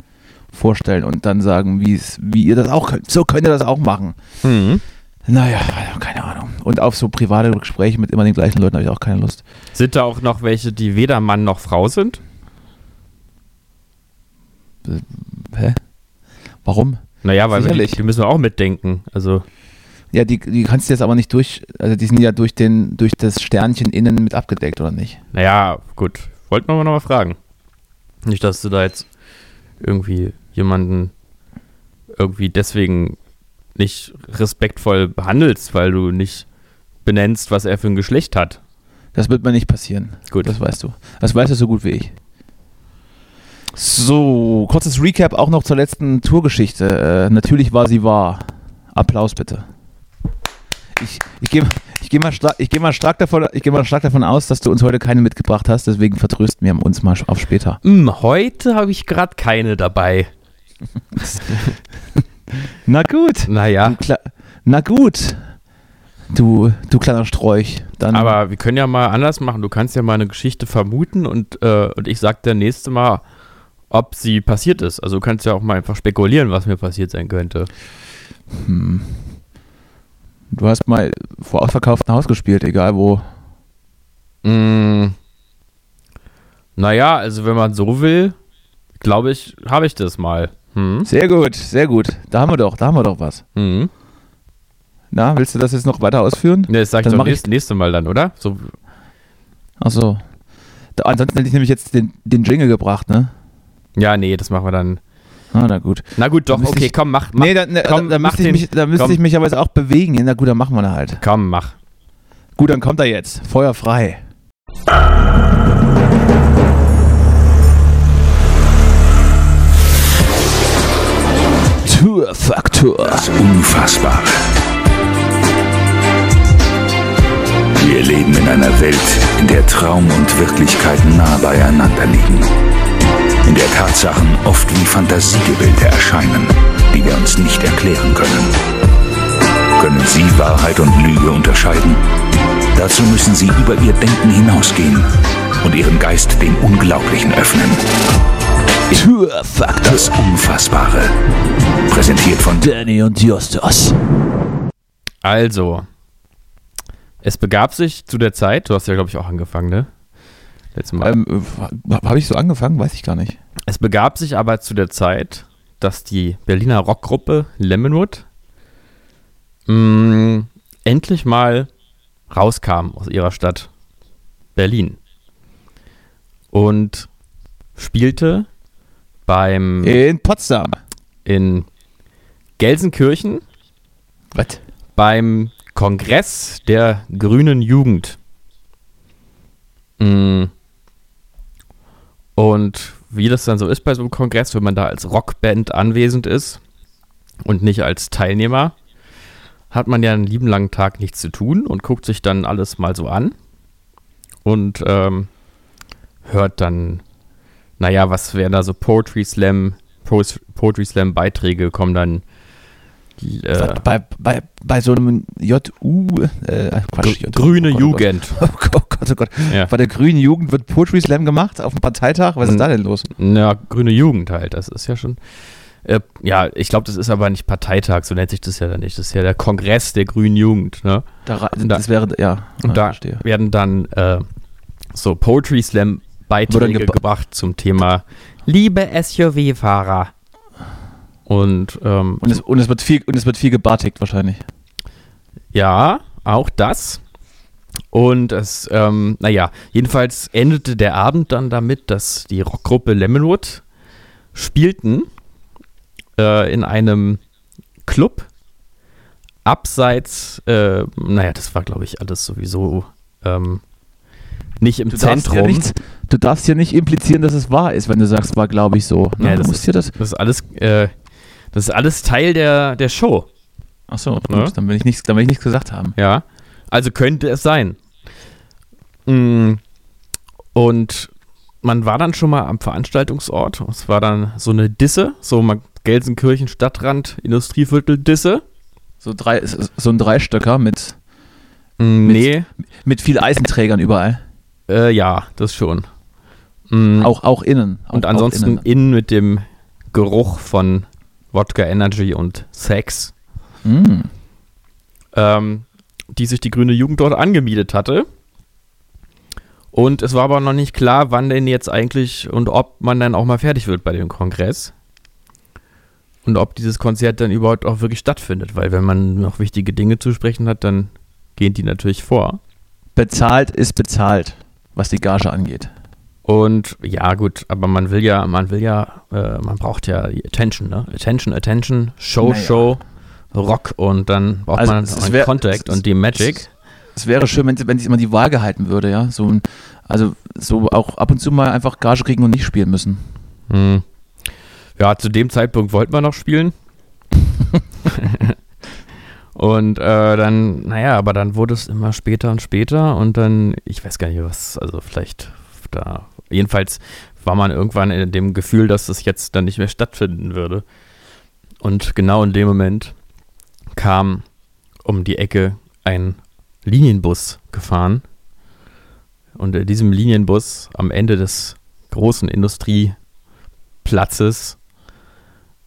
vorstellen und dann sagen, wie ihr das auch könnt. So könnt ihr das auch machen. Mhm. Naja, keine Ahnung. Und auf so private Gespräche mit immer den gleichen Leuten habe ich auch keine Lust. Sind da auch noch welche, die weder Mann noch Frau sind? Hä? Warum? Naja, weil wir, Sicherlich. die, die müssen wir auch mitdenken. Also, Ja, die, die kannst du jetzt aber nicht durch, also die sind ja durch den, durch das Sternchen innen mit abgedeckt, oder nicht? naja, gut. Wollten wir noch mal fragen. Nicht, dass du da jetzt irgendwie jemanden irgendwie deswegen nicht respektvoll behandelst, weil du nicht benennst, was er für ein Geschlecht hat. Das wird mir nicht passieren. Gut. Das weißt du. Das weißt du so gut wie ich. So, kurzes Recap auch noch zur letzten Tourgeschichte. Äh, natürlich war sie wahr. Applaus bitte. Ich, ich gehe ich geh mal, stark- ich geh mal, stark davon- ich geh mal stark davon aus, dass du uns heute keine mitgebracht hast, deswegen vertrösten wir uns mal auf später. Hm, heute habe ich gerade keine dabei. Na gut. Naja, Na gut. Du, du kleiner Sträuch. Dann aber wir können ja mal anders machen. Du kannst ja mal eine Geschichte vermuten und, äh, und ich sag dir nächste Mal, ob sie passiert ist. Also du kannst ja auch mal einfach spekulieren, was mir passiert sein könnte. Hm. Du hast mal vor ausverkauftem Haus gespielt, egal wo. Mm. Naja, also wenn man so will, glaube ich, habe ich das mal. Hm? Sehr gut, sehr gut. Da haben wir doch, da haben wir doch was. Mhm. Na, willst du das jetzt noch weiter ausführen? Ne, das sag ich Dann doch mach ich- nächst, nächste Mal dann, oder? So, Achso. Da, ansonsten hätte ich nämlich jetzt den, den Jingle gebracht, ne? ja, nee, das machen wir dann. Ah, na gut. Na gut, doch, Dann okay, ich- komm, mach, mach. nee, da, ne, komm, da, da mach müsste, ich den- mich, da müsste komm. ich mich aber jetzt auch bewegen. Na gut, dann machen wir da halt. Komm, mach. Gut, dann kommt er jetzt. Feuer frei. Tourfaktor. Das Unfassbare. Wir leben in einer Welt, in der Traum und Wirklichkeit nah beieinander liegen. In der Tatsachen oft wie Fantasiegebilde erscheinen, die wir uns nicht erklären können. Können Sie Wahrheit und Lüge unterscheiden? Dazu müssen Sie über Ihr Denken hinausgehen und Ihren Geist dem Unglaublichen öffnen. Tourfaktor. Das Unfassbare. Präsentiert von Danny und Justus. Also, es begab sich zu der Zeit, du hast ja, glaube ich, auch angefangen, ne? Letztes Mal. Ähm, Habe ich so angefangen? Weiß ich gar nicht. Es begab sich aber zu der Zeit, dass die Berliner Rockgruppe Lemonwood mh, endlich mal rauskam aus ihrer Stadt Berlin und spielte beim In Potsdam. in Gelsenkirchen Was? beim Kongress der Grünen Jugend. Mm. Und wie das dann so ist bei so einem Kongress, wenn man da als Rockband anwesend ist und nicht als Teilnehmer, hat man ja einen lieben langen Tag nichts zu tun und guckt sich dann alles mal so an und ähm, hört dann, naja, was wären da so Poetry Slam, Poetry Slam Beiträge kommen dann äh? Bei, bei, bei so einem JU, äh, Quatsch, Gr- Grüne oh Gott, Jugend. Oh Gott, oh Gott, oh Gott. Ja. Bei der grünen Jugend wird Poetry Slam gemacht auf dem Parteitag. Was ist Mhm. da denn los? Ja, Grüne Jugend halt, das ist ja schon. Äh, ja, ich glaube, das ist aber nicht Parteitag, so nennt sich das ja dann nicht. Das ist ja der Kongress der Grünen Jugend. Ne? Da, das wäre, ja. Und ja, da verstehe. werden dann äh, so Poetry Slam Beiträge geba- gebracht zum Thema Liebe SUV-Fahrer. Und, ähm, Und es, und, es wird viel, und es wird viel gebartigt wahrscheinlich. Ja, auch das. Und es, ähm, naja, jedenfalls endete der Abend dann damit, dass die Rockgruppe Lemonwood spielten äh, in einem Club abseits, äh, naja, das war, glaube ich, alles sowieso ähm, nicht im Du darfst, Zentrum. ja nicht, du darfst ja nicht implizieren, dass es wahr ist, wenn du sagst, war glaube ich so. Ne? Ja, du das musst dir das. Das ist alles, äh, das ist alles Teil der, der Show. Achso, gut, Ne? dann will ich nichts, dann will ich nichts gesagt haben. Ja. Also könnte es sein. Mm, Und man war dann schon mal am Veranstaltungsort. Es war dann so eine Disse, so Gelsenkirchen Stadtrand, Industrieviertel Disse. So, drei, so ein Dreistöcker mit, Mm, Mit- Nee, mit viel Eisenträgern überall. äh, ja, das schon. Mm, Auch, auch innen. Auch, Und auch ansonsten innen. innen mit dem Geruch von Wodka Energy und Sex, Mm. ähm, die sich die grüne Jugend dort angemietet hatte. Und es war aber noch nicht klar, wann denn jetzt eigentlich und ob man dann auch mal fertig wird bei dem Kongress. Und ob dieses Konzert dann überhaupt auch wirklich stattfindet. Weil wenn man noch wichtige Dinge zu sprechen hat, dann gehen die natürlich vor. Bezahlt ist bezahlt, was die Gage angeht. Und ja, gut, aber man will ja, man will ja, äh, man braucht ja die Attention, ne? Attention, Attention, Show, Naja. Show, Rock und dann braucht Also man es wär- Contact es- und die Magic. Es wäre schön, wenn, wenn sich immer die Wahl gehalten würde, ja. So, also so auch ab und zu mal einfach Gage kriegen und nicht spielen müssen. Hm. Ja, zu dem Zeitpunkt wollten wir noch spielen. und äh, dann, naja, aber dann wurde es immer später und später und dann, ich weiß gar nicht, was, also vielleicht da, jedenfalls war man irgendwann in dem Gefühl, dass das jetzt dann nicht mehr stattfinden würde. Und genau in dem Moment kam um die Ecke ein Linienbus gefahren. Und in diesem Linienbus am Ende des großen Industrieplatzes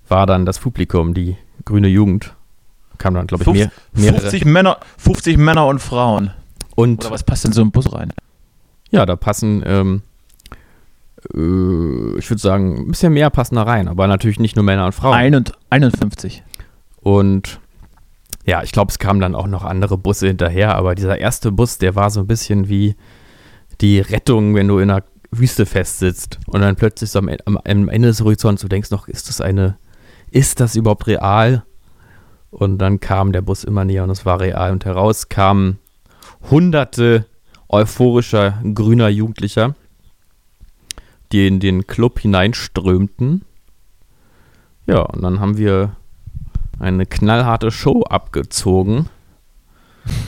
war dann das Publikum, die grüne Jugend. Kam dann, glaube ich, mehr, mehrere. 50 Männer, 50 Männer und Frauen. Und Oder was passt in so einen Bus rein? ja, da passen, ähm, äh, ich würde sagen, ein bisschen mehr passen da rein, aber natürlich nicht nur Männer und Frauen. Ein und 51. Und ja, ich glaube, es kamen dann auch noch andere Busse hinterher, aber dieser erste Bus, der war so ein bisschen wie die Rettung, wenn du in einer Wüste festsitzt und dann plötzlich so am, E- am, am Ende des Horizonts, du denkst noch, ist das eine, ist das überhaupt real? Und dann kam der Bus immer näher und es war real und heraus kamen hunderte euphorischer grüner Jugendlicher, die in den Club hineinströmten. Ja, und dann haben wir eine knallharte Show abgezogen.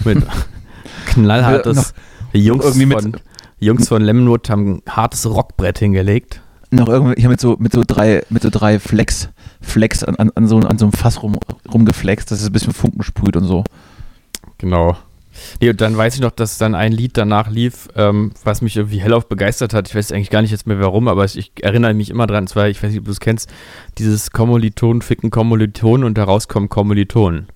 Mit knallhartes. Jungs, irgendwie mit- von, Jungs von Lemnwood haben ein hartes Rockbrett hingelegt. Noch irgendwie, ich habe mit so, mit so drei, mit so drei Flex, Flex an, an, an, so, an so einem Fass rum, rumgeflext, dass es ein bisschen Funken sprüht und so. Genau. Nee, und dann weiß ich noch, dass dann ein Lied danach lief, ähm, was mich irgendwie hellauf begeistert hat. Ich weiß eigentlich gar nicht jetzt mehr warum, aber ich, erinnere mich immer dran. Und zwar, ich weiß nicht, ob du es kennst, dieses Kommiliton ficken Kommiliton und daraus kommen Kommilitonen.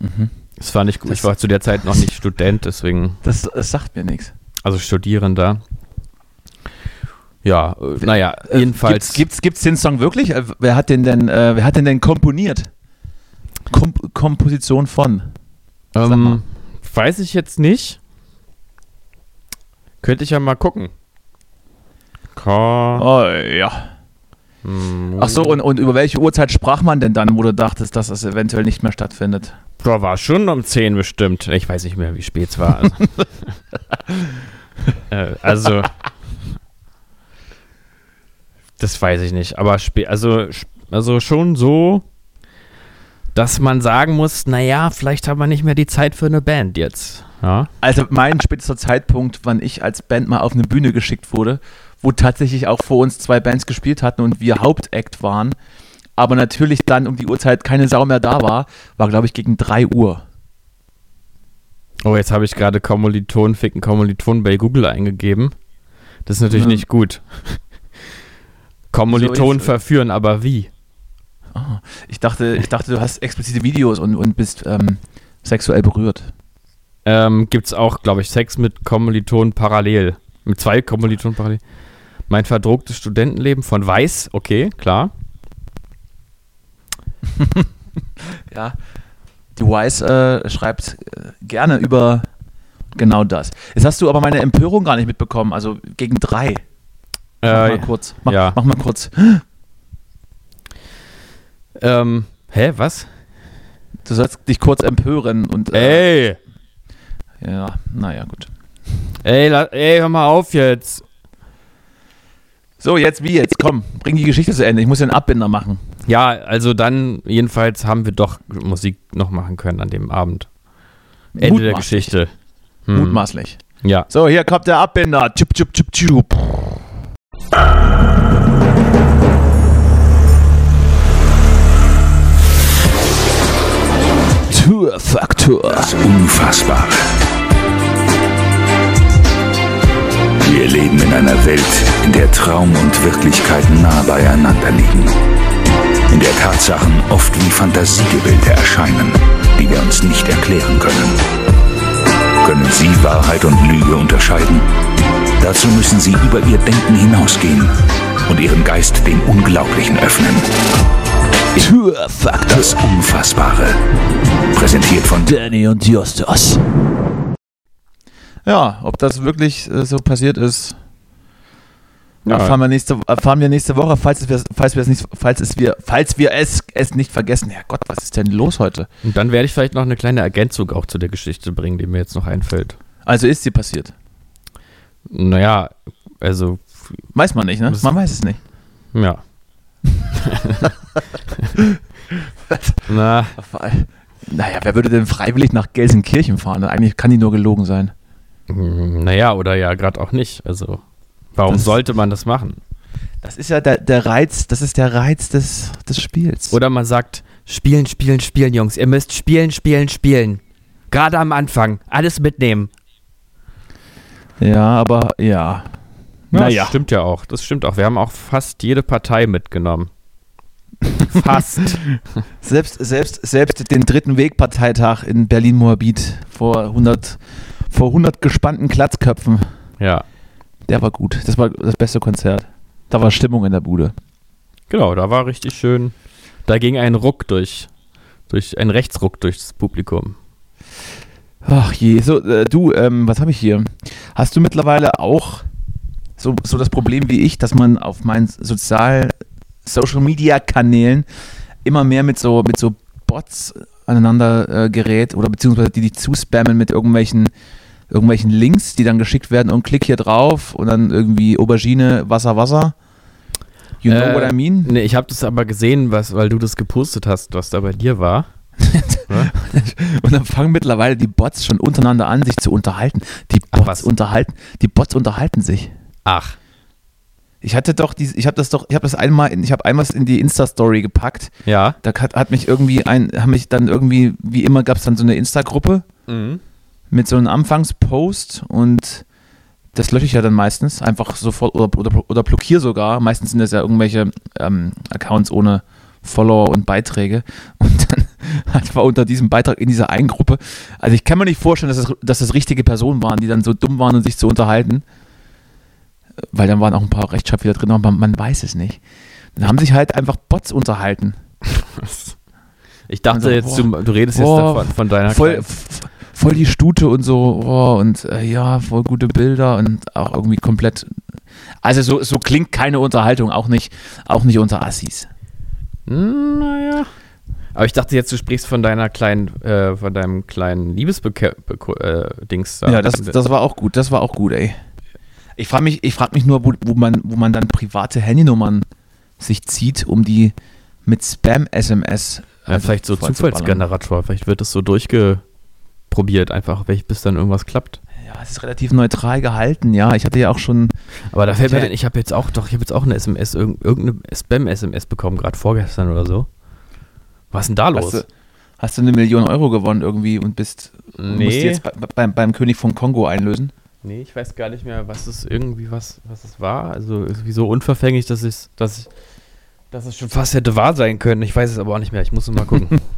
Mhm. Das fand ich gut. Das- ich war zu der Zeit noch nicht Student, deswegen, Das, das sagt mir nichts. also Studierender. Ja, äh, naja, jedenfalls. Gibt's, gibt's, gibt's den Song wirklich? Äh, Wer hat den denn, äh, wer hat den denn komponiert? Komp Komposition von? Ähm, weiß ich jetzt nicht. Könnte ich ja mal gucken. Ka Oh ja. Hm, Ach so, und, und über welche Uhrzeit sprach man denn dann, wo du dachtest, dass das eventuell nicht mehr stattfindet? Da war schon um 10 bestimmt. Ich weiß nicht mehr, wie spät es war. Also, äh, also das weiß ich nicht. Aber spä- also, also schon so, dass man sagen muss, naja, vielleicht haben wir nicht mehr die Zeit für eine Band jetzt. Ja, Also mein spätester Zeitpunkt, wann ich als Band mal auf eine Bühne geschickt wurde, wo tatsächlich auch vor uns zwei Bands gespielt hatten und wir Hauptact waren, aber natürlich dann um die Uhrzeit keine Sau mehr da war, war glaube ich gegen 3 Uhr. Oh, jetzt habe ich gerade Kommiliton, ficken Kommiliton bei Google eingegeben. Das ist natürlich Mhm. nicht gut. Kommiliton ist- verführen, aber wie? Ah, ich, dachte, ich dachte, du hast explizite Videos und, und bist ähm, sexuell berührt. Ähm, Gibt es auch, glaube ich, Sex mit Kommilitonen parallel. Mit zwei Kommilitonen parallel. Mein verdrucktes Studentenleben von Weiß, okay, klar. Ja. Die Wise äh, schreibt äh, gerne über genau das. Jetzt hast du aber meine Empörung gar nicht mitbekommen, also gegen drei. Mach Äh, mal kurz. Mach, ja. mach mal kurz. Ähm, hä, was? Du sollst dich kurz empören und. Äh, Ey! ja, naja, gut. Ey, la, ey, hör mal auf jetzt. So, jetzt wie jetzt? Komm, bring die Geschichte zu Ende. Ich muss den Abbinder machen. Ja, also dann, jedenfalls haben wir doch Musik noch machen können an dem Abend. Ende der. Geschichte. Hm. Mutmaßlich. Ja. So, hier kommt der Abbinder. Tschub, tschub, tschub, tschub. Tourfaktor. Das Unfassbare. Wir leben in einer Welt, in der Traum und Wirklichkeit nah beieinander liegen. In der Tatsachen oft wie Fantasiegebilde erscheinen, die wir uns nicht erklären können. Können Sie Wahrheit und Lüge unterscheiden? Dazu müssen Sie über Ihr Denken hinausgehen und Ihren Geist dem Unglaublichen öffnen. Tourfaktor. Das Unfassbare. Präsentiert von Danny und Justus. Ja, ob das wirklich äh, so passiert ist, Ja. erfahren, wir nächste, erfahren wir nächste Woche, falls, es, falls, wir es nicht, falls, es wir, falls wir es, es nicht vergessen. Herrgott, was ist denn los heute? Und dann werde ich vielleicht noch eine kleine Ergänzung auch zu der Geschichte bringen, die mir jetzt noch einfällt. Also ist sie passiert. Naja, also, Weiß man nicht, ne? Man weiß es nicht. ja. Na, Naja, wer würde denn freiwillig nach Gelsenkirchen fahren? Eigentlich kann die nur gelogen sein. mm, naja, oder ja, gerade auch nicht. Also, warum Das- sollte man das machen? Das ist ja der, der Reiz, das ist der Reiz des, des Spiels. Oder man sagt, spielen, spielen, spielen, Jungs. Ihr müsst spielen, spielen, spielen. Gerade am Anfang. Alles mitnehmen. Ja, aber ja. Naja. Das stimmt ja auch. Das stimmt auch. Wir haben auch fast jede Partei mitgenommen. Fast. Selbst, selbst, selbst den dritten Wegparteitag in Berlin-Moabit vor 100, vor 100 gespannten Klatzköpfen, ja. der war gut. Das war das beste Konzert. Da war Stimmung in der Bude. Genau, da war richtig schön. Da ging ein Ruck durch, durch ein Rechtsruck durchs Publikum. Ach je, so, äh, du, ähm, was habe ich hier? Hast du mittlerweile auch so, so das Problem wie ich, dass man auf meinen sozial Social Media Kanälen immer mehr mit so mit so Bots aneinander äh, gerät oder beziehungsweise die dich zuspammen mit irgendwelchen irgendwelchen Links, die dann geschickt werden und klick hier drauf und dann irgendwie Aubergine, Wasser, Wasser. You know Äh, what I mean? Nee, ich habe das aber gesehen, was, weil du das gepostet hast, was da bei dir war. Und dann fangen mittlerweile die Bots schon untereinander an, sich zu unterhalten. Die Bots unterhalten, die Bots unterhalten sich. Ach. Ich hatte doch, die, ich habe das doch, ich habe das einmal, in, ich habe einmal in die Insta-Story gepackt. Ja. Da hat, hat mich irgendwie ein, haben mich dann irgendwie, wie immer gab es dann so eine Insta-Gruppe Mhm. mit so einem Anfangspost und das lösche ich ja dann meistens einfach sofort oder, oder, oder blockiere sogar. Meistens sind das ja irgendwelche ähm, Accounts ohne Follower und Beiträge. Und dann hat war unter diesem Beitrag in dieser einen Gruppe, also ich kann mir nicht vorstellen, dass das, dass das richtige Personen waren, die dann so dumm waren und sich zu unterhalten. Weil dann waren auch ein paar Rechtschreibfehler drin, aber man, weiß es nicht. Dann haben sich halt einfach Bots unterhalten. Ich dachte Also, jetzt, du, boah. du redest Boah, jetzt davon, von deiner voll, voll die Stute und so, oh, und äh, ja, voll gute Bilder und auch irgendwie komplett. Also so, so klingt keine Unterhaltung, auch nicht, auch nicht unter Assis. Naja. Aber ich dachte jetzt, du sprichst von deiner kleinen, äh, von deinem kleinen Liebesdings da. Ja, das, das war auch gut, das war auch gut, ey. Ich frage mich, ich frag mich nur, wo, wo, man, wo man dann private Handynummern sich zieht, um die mit Spam-SMS. ja, vielleicht so. Zufallsgenerator. Vielleicht wird das so durchgeprobiert, einfach, bis dann irgendwas klappt. Ja, es ist relativ neutral gehalten, ja. Ich hatte ja auch schon. Aber da fällt mir ich habe jetzt auch, doch, ich habe jetzt auch eine SMS, irg- irgendeine Spam-SMS bekommen, gerade vorgestern oder so. Was ist denn da los? Hast du, hast du eine Million Euro gewonnen irgendwie und bist. Musst nee, jetzt bei, beim, beim König von Kongo einlösen? Nee, ich weiß gar nicht mehr, was es irgendwie, was, was es war. Also irgendwie so unverfänglich, dass ich, dass ich, dass es schon fast hätte wahr sein können. Ich weiß es aber auch nicht mehr. Ich muss mal gucken.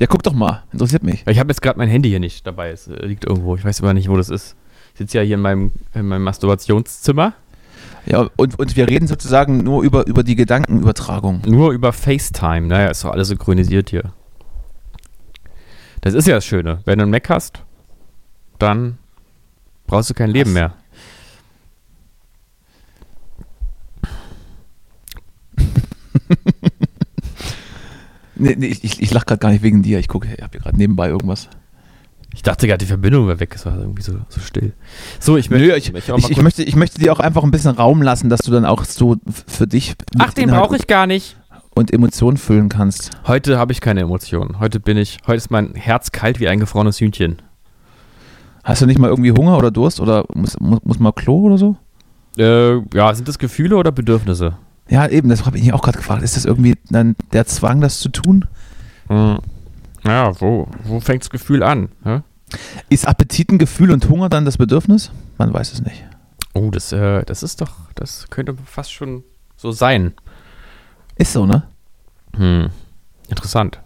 Ja, guck doch mal. Interessiert mich. ich habe jetzt gerade mein Handy hier nicht dabei. Es äh, liegt irgendwo. Ich weiß aber nicht, wo das ist. Ich sitze ja hier in meinem, in meinem Masturbationszimmer. Ja, und, und wir reden sozusagen nur über, über die Gedankenübertragung. Nur über FaceTime. Naja, ist doch alles synchronisiert hier. Das ist ja das Schöne. Wenn du einen Mac hast, dann brauchst du kein Leben Was? mehr. Nee, nee, ich, ich, ich lache gerade gar nicht wegen dir. Ich gucke, ich habe hier gerade nebenbei irgendwas. Ich dachte gerade, die Verbindung wäre weg. Es war irgendwie so, so still. So, ich, Nö, möchte, ich, möchte auch ich, ich, kurz- möchte, ich möchte dir auch einfach ein bisschen Raum lassen, dass du dann auch so für dich Ach, den brauche ich gar nicht. und Emotionen füllen kannst. Heute habe ich keine Emotionen. Heute bin ich, heute ist mein Herz kalt wie ein gefrorenes Hühnchen. Hast du nicht mal irgendwie Hunger oder Durst oder muss, muss, muss mal Klo oder so? Äh, ja, sind das Gefühle oder Bedürfnisse? Ja, eben, das habe ich mich auch gerade gefragt. Ist das irgendwie dann der Zwang, das zu tun? Hm. Ja, wo, wo fängt das Gefühl an? hä? Ist Appetit ein Gefühl und Hunger dann das Bedürfnis? Man weiß es nicht. Oh, das, äh, das ist doch, das könnte fast schon so sein. Ist so, ne? Hm. Interessant.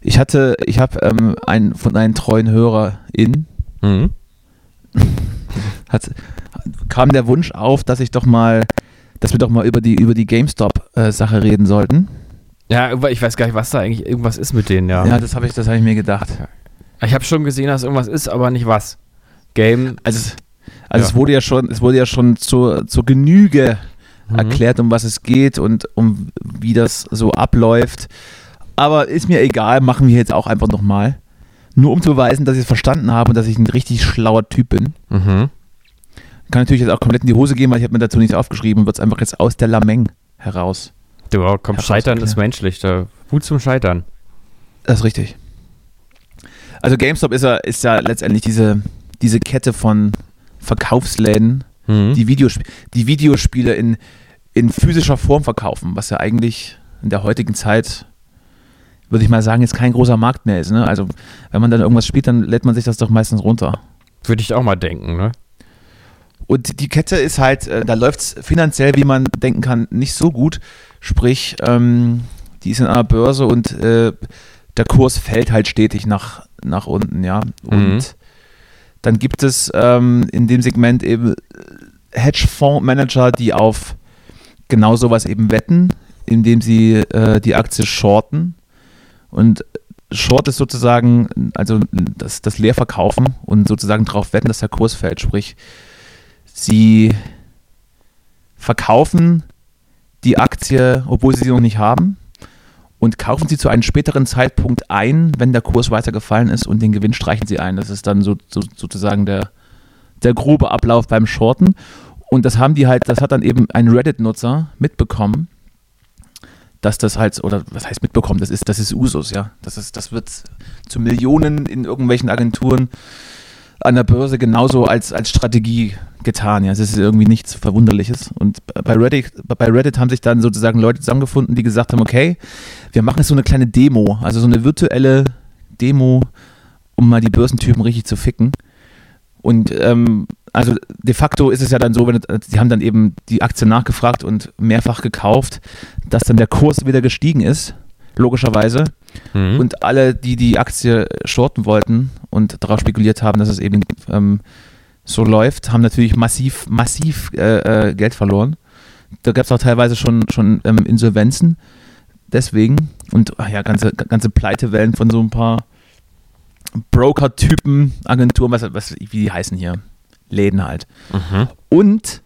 Ich hatte, ich habe ähm, einen von einen treuen HörerInnen, Mhm. hat, kam der Wunsch auf, dass ich doch mal, dass wir doch mal über die, über die GameStop-Sache reden sollten. Ja, ich weiß gar nicht, was da eigentlich irgendwas ist mit denen, ja. Ja, das habe ich, das hab ich mir gedacht. Ich habe schon gesehen, dass irgendwas ist, aber nicht was. Game. Also, es- also Ja. es wurde ja schon, es wurde ja schon zur, zur Genüge Mhm. erklärt, um was es geht und um wie das so abläuft. Aber ist mir egal, machen wir jetzt auch einfach nochmal. Nur um zu beweisen, dass ich es verstanden habe und dass ich ein richtig schlauer Typ bin. Mhm. Kann natürlich jetzt auch komplett in die Hose gehen, weil ich habe mir dazu nichts aufgeschrieben und wird es einfach jetzt aus der Lameng heraus. Du, komm, Ja, Scheitern ist menschlich. Da, Mut zum Scheitern. Das ist richtig. Also GameStop ist ja, ist ja letztendlich diese, diese Kette von Verkaufsläden, Mhm. die, Videosp die Videospiele in, in physischer Form verkaufen, was ja eigentlich in der heutigen Zeit, würde ich mal sagen, jetzt kein großer Markt mehr ist. Ne? Also wenn man dann irgendwas spielt, dann lädt man sich das doch meistens runter. Würde ich auch mal denken, ne? Und die Kette ist halt, äh, da läuft es finanziell, wie man denken kann, nicht so gut. Sprich, ähm, die ist in einer Börse und äh, der Kurs fällt halt stetig nach, nach unten, ja. Und Mhm. dann gibt es ähm, in dem Segment eben äh, Hedgefondsmanager, die auf genau sowas eben wetten, indem sie äh, die Aktie shorten. Und Short ist sozusagen, also das, das Leerverkaufen und sozusagen darauf wetten, dass der Kurs fällt. Sprich, sie verkaufen die Aktie, obwohl sie sie noch nicht haben, und kaufen sie zu einem späteren Zeitpunkt ein, wenn der Kurs weiter gefallen ist und den Gewinn streichen sie ein. Das ist dann so, so, sozusagen der, der grobe Ablauf beim Shorten. Und das haben die halt, das hat dann eben ein Reddit-Nutzer mitbekommen, dass das halt, oder was heißt mitbekommen, das ist, das ist Usus, ja. Das, ist, das wird zu Millionen in irgendwelchen Agenturen an der Börse genauso als, als Strategie getan. Ja, es ist irgendwie nichts Verwunderliches. Und bei Reddit, bei Reddit haben sich dann sozusagen Leute zusammengefunden, die gesagt haben, okay, wir machen jetzt so eine kleine Demo, also so eine virtuelle Demo, um mal die Börsentypen richtig zu ficken. Und ähm, also de facto ist es ja dann so, wenn sie haben dann eben die Aktie nachgefragt und mehrfach gekauft, dass dann der Kurs wieder gestiegen ist, logischerweise. Mhm. Und alle, die die Aktie shorten wollten und darauf spekuliert haben, dass es eben ähm, so läuft, haben natürlich massiv, massiv äh, äh, Geld verloren. Da gab es auch teilweise schon, schon ähm, Insolvenzen. Deswegen und ach ja, ganze, ganze Pleitewellen von so ein paar Broker-Typen, Agenturen, was, was, wie die heißen hier. Läden halt. Mhm. Und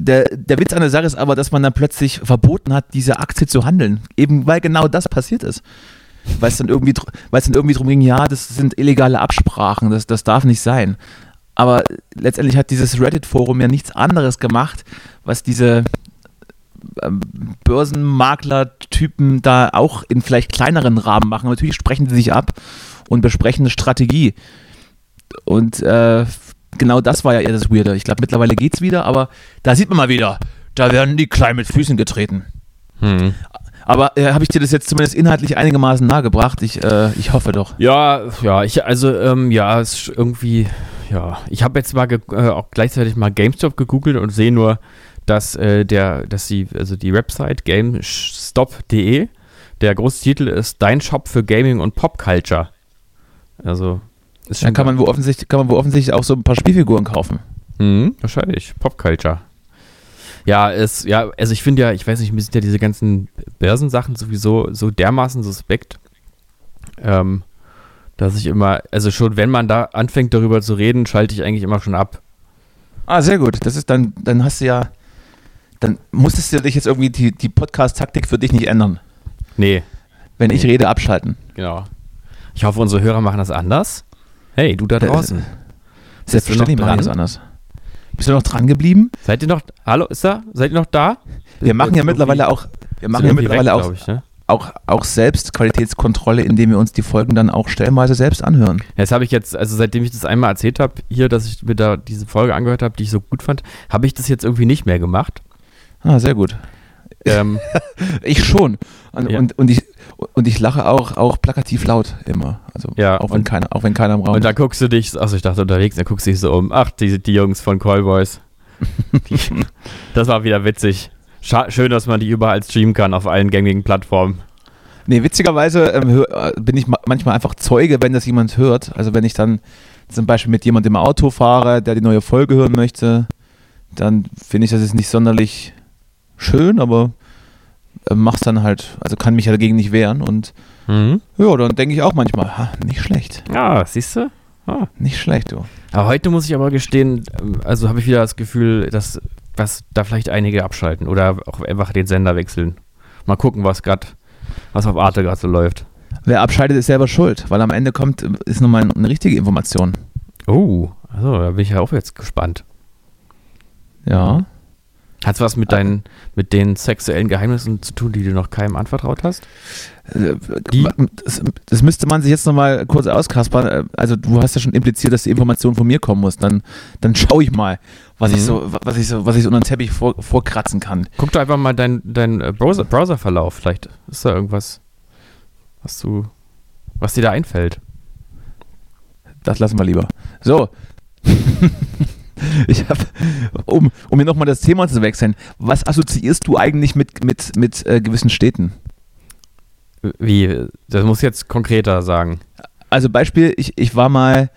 der, der Witz an der Sache ist aber, dass man dann plötzlich verboten hat, diese Aktie zu handeln. Eben weil genau das passiert ist. Weil es dann irgendwie, weil es dann irgendwie drum ging, ja, das sind illegale Absprachen, das, das darf nicht sein. Aber letztendlich hat dieses Reddit-Forum ja nichts anderes gemacht, was diese ähm, Börsenmakler-Typen da auch in vielleicht kleineren Rahmen machen. Natürlich sprechen sie sich ab und besprechen eine Strategie. Und äh, genau das war ja eher das Weirde. Ich glaube, mittlerweile geht's wieder, aber da sieht man mal wieder, da werden die klein mit Füßen getreten. Mhm. Aber äh, habe ich dir das jetzt zumindest inhaltlich einigermaßen nahegebracht? Ich, äh, ich hoffe doch. Ja, ja, ich, also, ähm, ja, es ist irgendwie, ja, ich habe jetzt mal äh, auch gleichzeitig mal GameStop gegoogelt und sehe nur, dass äh, der, dass die, also die Website GameStop.de, der große Titel ist Dein Shop für Gaming und Popculture. Also, ist Dann kann man, wo offensichtlich, kann man wo offensichtlich auch so ein paar Spielfiguren kaufen. Mhm, wahrscheinlich. Popculture. Ja, es, ja, also ich finde ja, ich weiß nicht, mir sind ja diese ganzen Börsensachen sowieso so dermaßen suspekt, ähm, dass ich immer, also schon wenn man da anfängt darüber zu reden, schalte ich eigentlich immer schon ab. Ah, sehr gut. Das ist dann, dann hast du ja, dann musstest du dich jetzt irgendwie die, die Podcast-Taktik für dich nicht ändern. Nee, Wenn ich rede, abschalten. genau. Ich hoffe, unsere Hörer machen das anders. Hey, du da draußen. Selbstverständlich noch machen wir das dran? anders. Bist du noch dran geblieben? Seid ihr noch, hallo, ist da? Seid ihr noch da? Wir machen ja mittlerweile auch, wir machen ja mittlerweile auch, Ich, ne? auch, auch selbst Qualitätskontrolle, indem wir uns die Folgen dann auch stellenweise selbst anhören. Das habe ich jetzt, also seitdem ich das einmal erzählt habe, hier, dass ich mir da diese Folge angehört habe, die ich so gut fand, habe ich das jetzt irgendwie nicht mehr gemacht. Ah, sehr gut. Ähm, Ich schon. Und, Ja. und, und, ich, und ich lache auch, auch plakativ laut immer. Also Ja, auch wenn und- keiner, auch wenn keiner im Raum und dann guckst du dich, also ich dachte unterwegs, dann guckst du dich so um, ach, die, die Jungs von Callboys. Die, das war wieder witzig. Scha schön, dass man die überall streamen kann auf allen gängigen Plattformen. Nee, witzigerweise ähm, äh, bin ich ma manchmal einfach Zeuge, wenn das jemand hört. Also wenn ich dann zum Beispiel mit jemandem im Auto fahre, der die neue Folge hören möchte, dann finde ich das jetzt nicht sonderlich schön, aber mach's dann halt, also kann mich ja dagegen nicht wehren und Mhm. ja, dann denke ich auch manchmal, ha, nicht schlecht, Ja, siehst du? Ah. nicht schlecht, du. Aber heute muss ich aber gestehen, ähm, also habe ich wieder das Gefühl, dass, dass da vielleicht einige abschalten oder auch einfach den Sender wechseln. Mal gucken, was gerade, was auf Arte gerade so läuft. Wer abschaltet, ist selber schuld, weil am Ende kommt, äh, ist nochmal eine richtige Information. Oh, also da bin ich ja auch jetzt gespannt. Ja. Hat's was mit deinen, mit den sexuellen Geheimnissen zu tun, die du noch keinem anvertraut hast? Äh, Die- Das, das müsste man sich jetzt nochmal kurz auskaspern. Äh, Also du hast ja schon impliziert, dass die Information von mir kommen muss. Dann, dann schaue ich mal, was ich Mhm. so, was ich so, was ich so unter den Teppich vor, vorkratzen kann. Guck doch einfach mal deinen dein äh, Browser, Browserverlauf. Vielleicht ist da irgendwas, was du, was dir da einfällt. Das lassen wir lieber. So. ich habe, um, um hier nochmal das Thema zu wechseln, was assoziierst du eigentlich mit, mit, mit äh, gewissen Städten? Wie, das muss jetzt konkreter sagen. Also Beispiel, ich, ich war mal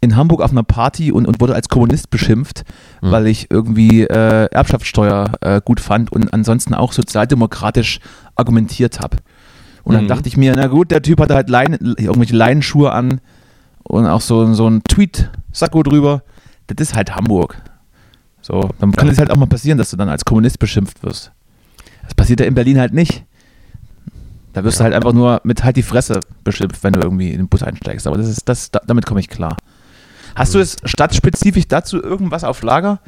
in Hamburg auf einer Party und, und wurde als Kommunist beschimpft, Hm. weil ich irgendwie äh, Erbschaftssteuer äh, gut fand und ansonsten auch sozialdemokratisch argumentiert habe. Und dann Mhm. dachte ich mir, na gut, der Typ hatte halt Leinen, irgendwelche Leinenschuhe an und auch so, so ein Tweet-Sakko drüber. Das ist halt Hamburg. So, dann kann es halt auch mal passieren, dass du dann als Kommunist beschimpft wirst. Das passiert ja in Berlin halt nicht. Da wirst du halt einfach nur mit halt die Fresse beschimpft, wenn du irgendwie in den Bus einsteigst. Aber das ist, das, da, damit komme ich klar. Hast du es stadtspezifisch dazu irgendwas auf Lager?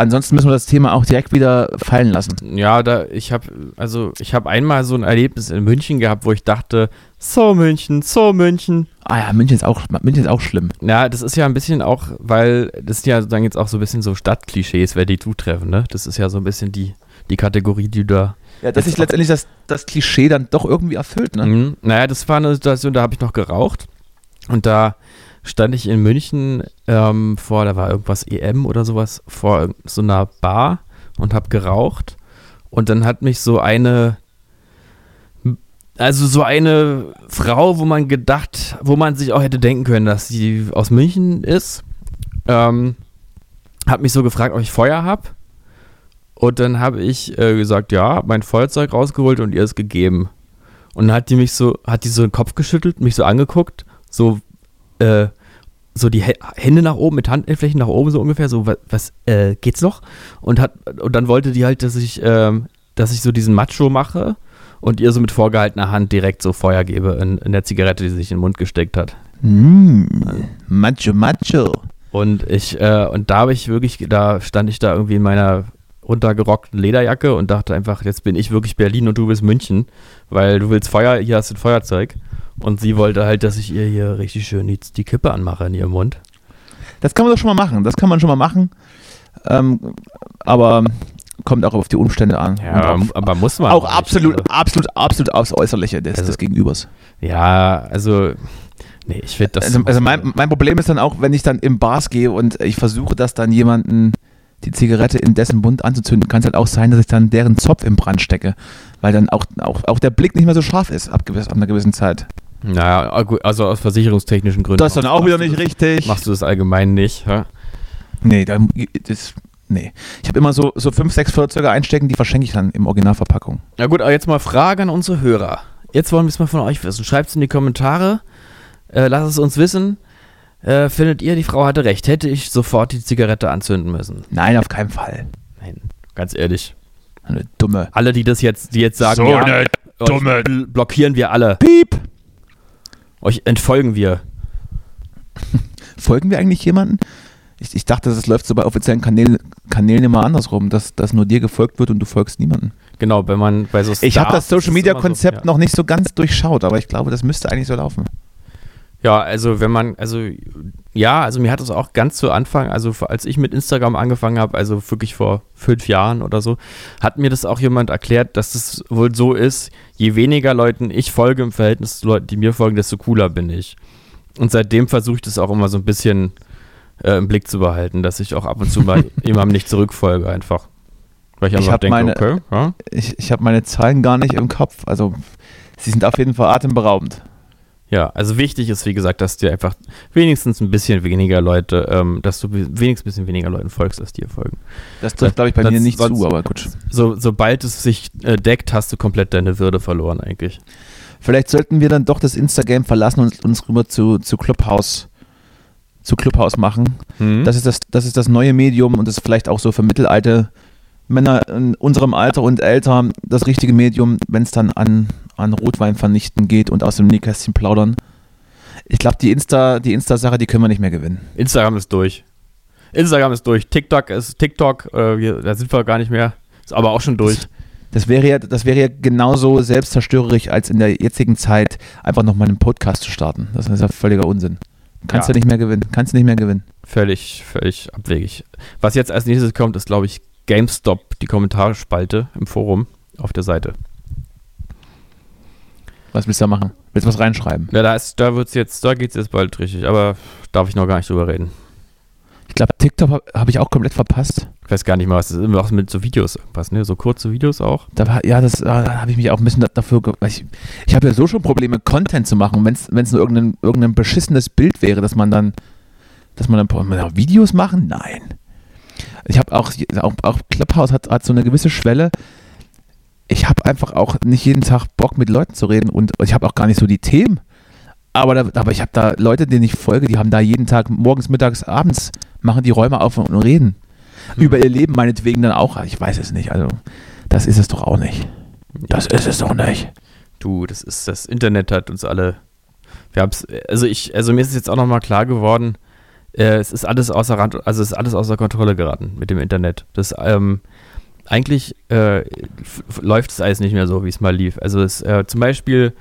Ansonsten müssen wir das Thema auch direkt wieder fallen lassen. Ja, da ich habe also ich habe einmal so ein Erlebnis in München gehabt, wo ich dachte, so München, so München. Ah ja, München ist auch, München ist auch schlimm. Ja, das ist ja ein bisschen auch, weil das sind ja dann jetzt auch so ein bisschen so Stadtklischees, wer die zutreffen, ne? Das ist ja so ein bisschen die die Kategorie, die da Ja, dass sich letztendlich das, das Klischee dann doch irgendwie erfüllt, ne? Mhm. Naja, das war eine Situation, da habe ich noch geraucht. Und da stand ich in München ähm, vor, da war irgendwas EM oder sowas, vor so einer Bar und habe geraucht. Und dann hat mich so eine, also so eine Frau, wo man gedacht, wo man sich auch hätte denken können, dass sie aus München ist, ähm, hat mich so gefragt, ob ich Feuer habe. Und dann habe ich äh, gesagt, ja, mein Feuerzeug rausgeholt und ihr es gegeben. Und dann hat die mich so, hat die so den Kopf geschüttelt, mich so angeguckt, so, äh, so die Hä- Hände nach oben, mit Handflächen nach oben, so ungefähr, so, was, was äh, geht's noch? Und hat, und dann wollte die halt, dass ich, ähm, dass ich so diesen Macho mache und ihr so mit vorgehaltener Hand direkt so Feuer gebe in, in der Zigarette, die sie sich in den Mund gesteckt hat. Mm, macho, macho. Und ich, äh, und da habe ich wirklich, da stand ich da irgendwie in meiner runtergerockten Lederjacke und dachte einfach, jetzt bin ich wirklich Berlin und du bist München, weil du willst Feuer, hier hast du ein Feuerzeug. Und sie wollte halt, dass ich ihr hier richtig schön die, die Kippe anmache in ihrem Mund. Das kann man doch schon mal machen. Das kann man schon mal machen. Ähm, aber kommt auch auf die Umstände an. Aber, auf, aber muss man. auch nicht. absolut, Also, absolut, absolut aufs Äußerliche des, Also- des Gegenübers. ja, also, nee, ich finde das. Also, also mein, mein Problem ist dann auch, wenn ich dann im Bars gehe und ich versuche, das dann jemanden die Zigarette in dessen Mund anzuzünden, kann es halt auch sein, dass ich dann deren Zopf im Brand stecke. Weil dann auch, auch, auch der Blick nicht mehr so scharf ist ab, gewiss, ab einer gewissen Zeit. naja, also aus versicherungstechnischen Gründen. Das ist dann auch wieder nicht das- richtig. Machst du das allgemein nicht, hä? Nee, da, das, nee. Ich habe immer so, so fünf, sechs Feuerzeuge einstecken, die verschenke ich dann im Originalverpackung. Na gut, aber jetzt mal Frage an unsere Hörer. Jetzt wollen wir es mal von euch wissen. Schreibt es in die Kommentare. Äh, lasst es uns wissen. Äh, findet ihr, die Frau hatte recht? Hätte ich sofort die Zigarette anzünden müssen? Nein, auf keinen Fall. Nein, ganz ehrlich. Eine dumme. Alle, die das jetzt, die jetzt sagen, So ja, eine Dumme. bl blockieren wir alle. Piep! Euch entfolgen wir. Folgen wir eigentlich jemanden? Ich, ich dachte, das läuft so bei offiziellen Kanälen, Kanälen immer andersrum, dass, dass nur dir gefolgt wird und du folgst niemanden. Genau, wenn man bei so Ich habe das Stars Social Media immer so, Konzept ja. noch nicht so ganz durchschaut, aber ich glaube, das müsste eigentlich so laufen. Ja, also wenn man, also ja, also mir hat das auch ganz zu Anfang, also als ich mit Instagram angefangen habe, also wirklich vor fünf Jahren oder so, hat mir das auch jemand erklärt, dass es wohl so ist, je weniger Leuten ich folge im Verhältnis zu Leuten, die mir folgen, desto cooler bin ich. Und seitdem versuche ich das auch immer so ein bisschen äh, im Blick zu behalten, dass ich auch ab und zu mal jemandem nicht zurückfolge einfach. Weil ich Ich einfach hab denke, meine- okay, ja, Ich, ich habe meine Zahlen gar nicht im Kopf. Also, sie sind auf jeden Fall atemberaubend. Ja, also wichtig ist, wie gesagt, dass dir einfach wenigstens ein bisschen weniger Leute, ähm, dass du wenigstens ein bisschen weniger Leuten folgst, als dir folgen. Das trifft, glaube ich, bei Das- mir nicht sonst- zu, aber gut. So, sobald es sich äh, deckt, hast du komplett deine Würde verloren eigentlich. Vielleicht sollten wir dann doch das Instagram verlassen und uns rüber zu, zu Clubhouse zu Clubhouse machen. Hm? Das ist das, das ist das neue Medium und das ist vielleicht auch so für mittelalte Männer in unserem Alter und älter das richtige Medium, wenn es dann an, an Rotwein vernichten geht und aus dem Nähkästchen plaudern. Ich glaube, die Insta, die Insta-Sache, die können wir nicht mehr gewinnen. Instagram ist durch. Instagram ist durch. TikTok ist TikTok, äh, wir, da sind wir gar nicht mehr. Ist aber auch schon durch. Das wäre ja, das wäre ja genauso selbstzerstörerisch, als in der jetzigen Zeit einfach nochmal einen Podcast zu starten. Das ist ja völliger Unsinn. Kannst Ja. du nicht mehr gewinnen. Kannst du nicht mehr gewinnen. Völlig, völlig abwegig. Was jetzt als nächstes kommt, ist, glaube ich, GameStop, die Kommentarspalte im Forum auf der Seite. Was willst du da machen? Willst du was reinschreiben? Ja, da ist, da wird's jetzt, da geht's jetzt bald richtig, aber darf ich noch gar nicht drüber reden. Ich glaube, TikTok habe hab ich auch komplett verpasst. Ich weiß gar nicht mal, was das ist. Irgendwas mit so Videos irgendwas, ne? So kurze Videos auch. Da war, ja, das da habe ich mich auch ein bisschen da- dafür. Ich, ich habe ja so schon Probleme, Content zu machen, wenn es nur irgendein, irgendein beschissenes Bild wäre, dass man dann, dass man dann man Videos machen? Nein. Ich habe auch, auch, auch Clubhouse hat, hat so eine gewisse Schwelle. Ich habe einfach auch nicht jeden Tag Bock mit Leuten zu reden und ich habe auch gar nicht so die Themen. Aber, da, aber ich habe da Leute, denen ich folge, die haben da jeden Tag morgens, mittags, abends, machen die Räume auf und reden. Über ihr Leben meinetwegen dann auch. Ich weiß es nicht. Also, das ist es doch auch nicht. Das ist es doch nicht. Du, das ist, das Internet hat uns alle. Wir haben's, also ich, also mir ist es jetzt auch nochmal klar geworden, äh, es ist alles außer Rand, also es ist alles außer Kontrolle geraten mit dem Internet. Das, ähm, eigentlich äh, läuft es alles nicht mehr so, wie es mal lief. Also es, äh, zum Beispiel,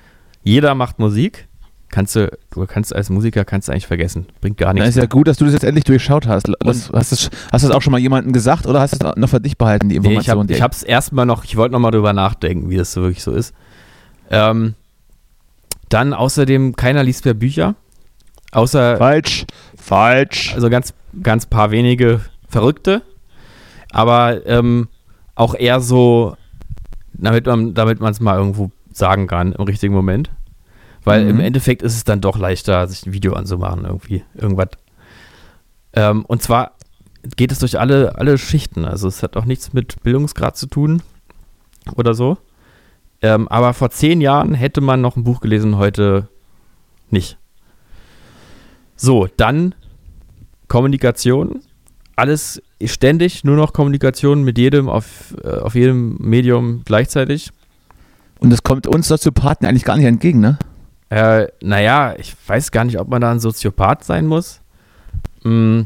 jeder macht Musik. Kannst du, du kannst als Musiker kannst du eigentlich vergessen. Bringt gar Na, nichts. ist ja gut, dass du das jetzt endlich durchschaut hast. Das, hast, du es- hast das auch schon mal jemandem gesagt oder hast du es noch für dich behalten, die Nee, ich Information? habe ich hab's erstmal noch, ich wollte nochmal drüber nachdenken, wie das so wirklich so ist. Ähm, dann außerdem, keiner liest mehr Bücher. Außer, falsch. Falsch. also ganz, ganz paar wenige Verrückte. Aber ähm, auch eher so, damit man damit es mal irgendwo sagen kann im richtigen Moment. Weil Mhm. im Endeffekt ist es dann doch leichter, sich ein Video anzumachen, irgendwie. Irgendwas. Ähm, und zwar geht es durch alle, alle Schichten. Also es hat auch nichts mit Bildungsgrad zu tun oder so. Ähm, aber vor zehn Jahren hätte man noch ein Buch gelesen, heute nicht. So, dann Kommunikation. Alles ständig, nur noch Kommunikation mit jedem auf, äh, auf jedem Medium gleichzeitig. Und das kommt uns Soziopathen eigentlich gar nicht entgegen, ne? Äh, naja, ich weiß gar nicht, ob man da ein Soziopath sein muss. Mm,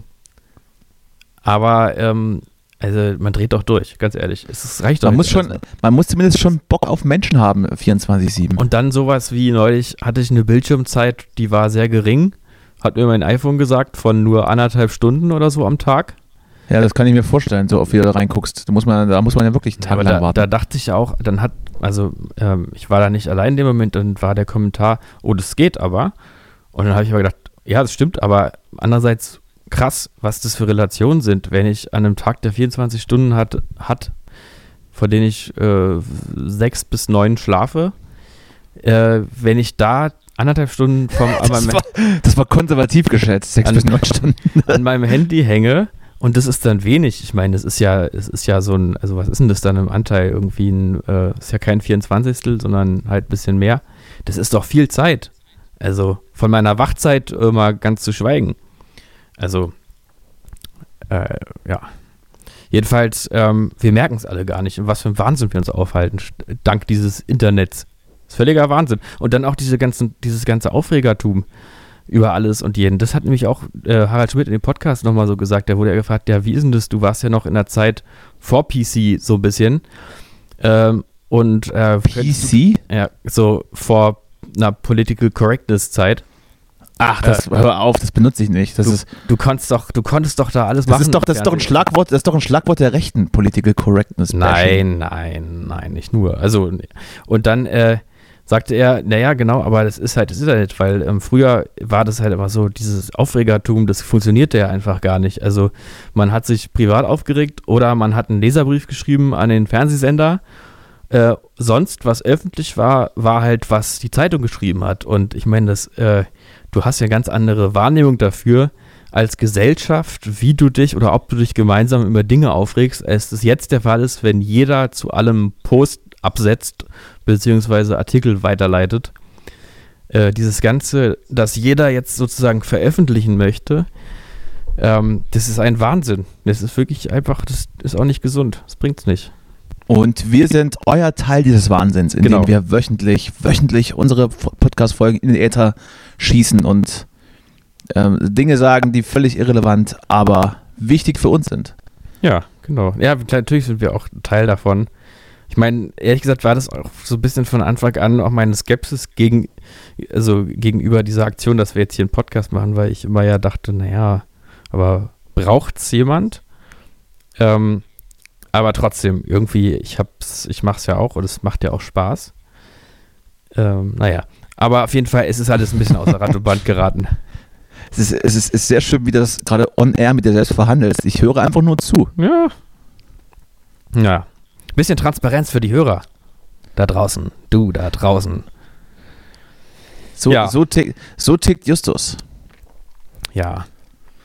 aber, ähm, also man dreht doch durch, ganz ehrlich. Es reicht doch. Man jetzt muss, schon, man muss zumindest schon Bock auf Menschen haben, 24-7. Und dann sowas wie neulich hatte ich eine Bildschirmzeit, die war sehr gering. Hat mir mein iPhone gesagt, von nur anderthalb Stunden oder so am Tag. Ja, das kann ich mir vorstellen, so oft wie du da reinguckst. Da muss man, da muss man ja wirklich Aber tagelang da, warten. da dachte ich auch, dann hat, also ähm, ich war da nicht allein in dem Moment, dann war der Kommentar, oh, das geht aber. Und dann habe ich aber gedacht, ja, das stimmt, aber andererseits krass, was das für Relationen sind, wenn ich an einem Tag, der 24 Stunden hat, hat von denen ich äh, sechs bis neun schlafe, äh, wenn ich da anderthalb Stunden vom, das, war, das war konservativ geschätzt, sechs An- bis neun Stunden. an meinem Handy hänge und das ist dann wenig. Ich meine, das ist ja, es ist ja so ein, also was ist denn das dann im Anteil? Irgendwie ein, äh, ist ja kein 24. sondern halt ein bisschen mehr. Das ist doch viel Zeit. Also von meiner Wachzeit mal ganz zu schweigen. Also, äh, ja. Jedenfalls, ähm, wir merken es alle gar nicht, in was für ein Wahnsinn wir uns aufhalten, dank dieses Internets. Das ist völliger Wahnsinn. Und dann auch diese ganzen, dieses ganze Aufregertum über alles und jeden. Das hat nämlich auch äh, Harald Schmidt in dem Podcast nochmal so gesagt. Da wurde er gefragt, ja, wie ist denn das? Du warst ja noch in der Zeit vor PC so ein bisschen. Ähm, und äh, PC? Ja, so vor einer Political Correctness Zeit. Ach, das, äh, hör auf, das benutze ich nicht. Das du, ist, du kannst doch, du konntest doch da alles das machen. ist doch, das ist doch ein Schlagwort, das ist doch ein Schlagwort der Rechten, Political Correctness. Nein, nein, nein, nicht nur. Also, und dann äh, sagte er, naja, genau, aber das ist halt das Internet, weil ähm, früher war das halt immer so, dieses Aufregertum, das funktionierte ja einfach gar nicht. Also, man hat sich privat aufgeregt oder man hat einen Leserbrief geschrieben an den Fernsehsender. Äh, sonst, was öffentlich war, war halt, was die Zeitung geschrieben hat. Und ich meine, das, äh, du hast ja ganz andere Wahrnehmung dafür als Gesellschaft, wie du dich oder ob du dich gemeinsam über Dinge aufregst, als es jetzt der Fall ist, wenn jeder zu allem Post absetzt beziehungsweise Artikel weiterleitet. Äh, dieses Ganze, dass jeder jetzt sozusagen veröffentlichen möchte, ähm, das ist ein Wahnsinn. Das ist wirklich einfach, das ist auch nicht gesund. Das bringt's nicht. Und wir sind euer Teil dieses Wahnsinns, indem Genau. wir wöchentlich, wöchentlich unsere Podcast-Folgen in den Äther schießen und ähm, Dinge sagen, die völlig irrelevant, aber wichtig für uns sind. Ja, genau. Ja, natürlich sind wir auch Teil davon. Ich meine, ehrlich gesagt war das auch so ein bisschen von Anfang an auch meine Skepsis gegen, also gegenüber dieser Aktion, dass wir jetzt hier einen Podcast machen, weil ich immer ja dachte, naja, aber braucht's jemand? Ähm, aber trotzdem, irgendwie, ich hab's, ich mach's ja auch und es macht ja auch Spaß. Ähm, naja. Aber auf jeden Fall ist es alles ein bisschen außer Rand und Band geraten. Es ist, es ist, ist sehr schön, wie du das gerade on air mit dir selbst verhandelst. Ich höre einfach nur zu. Ja. Ja. Bisschen Transparenz für die Hörer. Da draußen. Du da draußen. So, Ja. so, tick, so tickt Justus. Ja.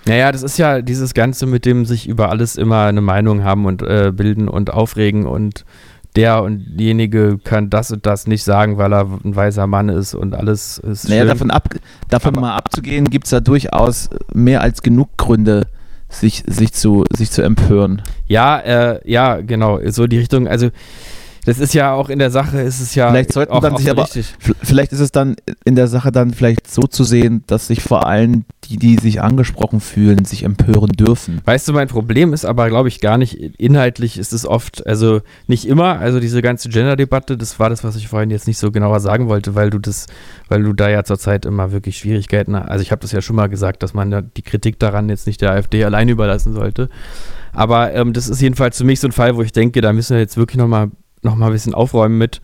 Naja, das ist ja dieses Ganze, mit dem sich über alles immer eine Meinung haben und äh, bilden und aufregen und der und diejenige kann das und das nicht sagen, weil er ein weißer Mann ist und alles ist Naja, schön. davon, ab, davon Aber- mal abzugehen, gibt es da durchaus mehr als genug Gründe, sich, sich, zu, sich zu empören. Ja, äh, ja, genau, so die Richtung. Also, das ist ja auch in der Sache, ist es ja Vielleicht sollten auch, dann auch sich aber- richtig. Vielleicht ist es dann in der Sache dann vielleicht so zu sehen, dass sich vor allem die, die sich angesprochen fühlen, sich empören dürfen. Weißt du, mein Problem ist aber, glaube ich, gar nicht, inhaltlich ist es oft, also nicht immer, also diese ganze Gender-Debatte, das war das, was ich vorhin jetzt nicht so genauer sagen wollte, weil du das, weil du da ja zurzeit immer wirklich Schwierigkeiten hast. Also ich habe das ja schon mal gesagt, dass man ja die Kritik daran jetzt nicht der AfD allein überlassen sollte. Aber ähm, das ist jedenfalls für mich so ein Fall, wo ich denke, da müssen wir jetzt wirklich nochmal noch mal ein bisschen aufräumen mit.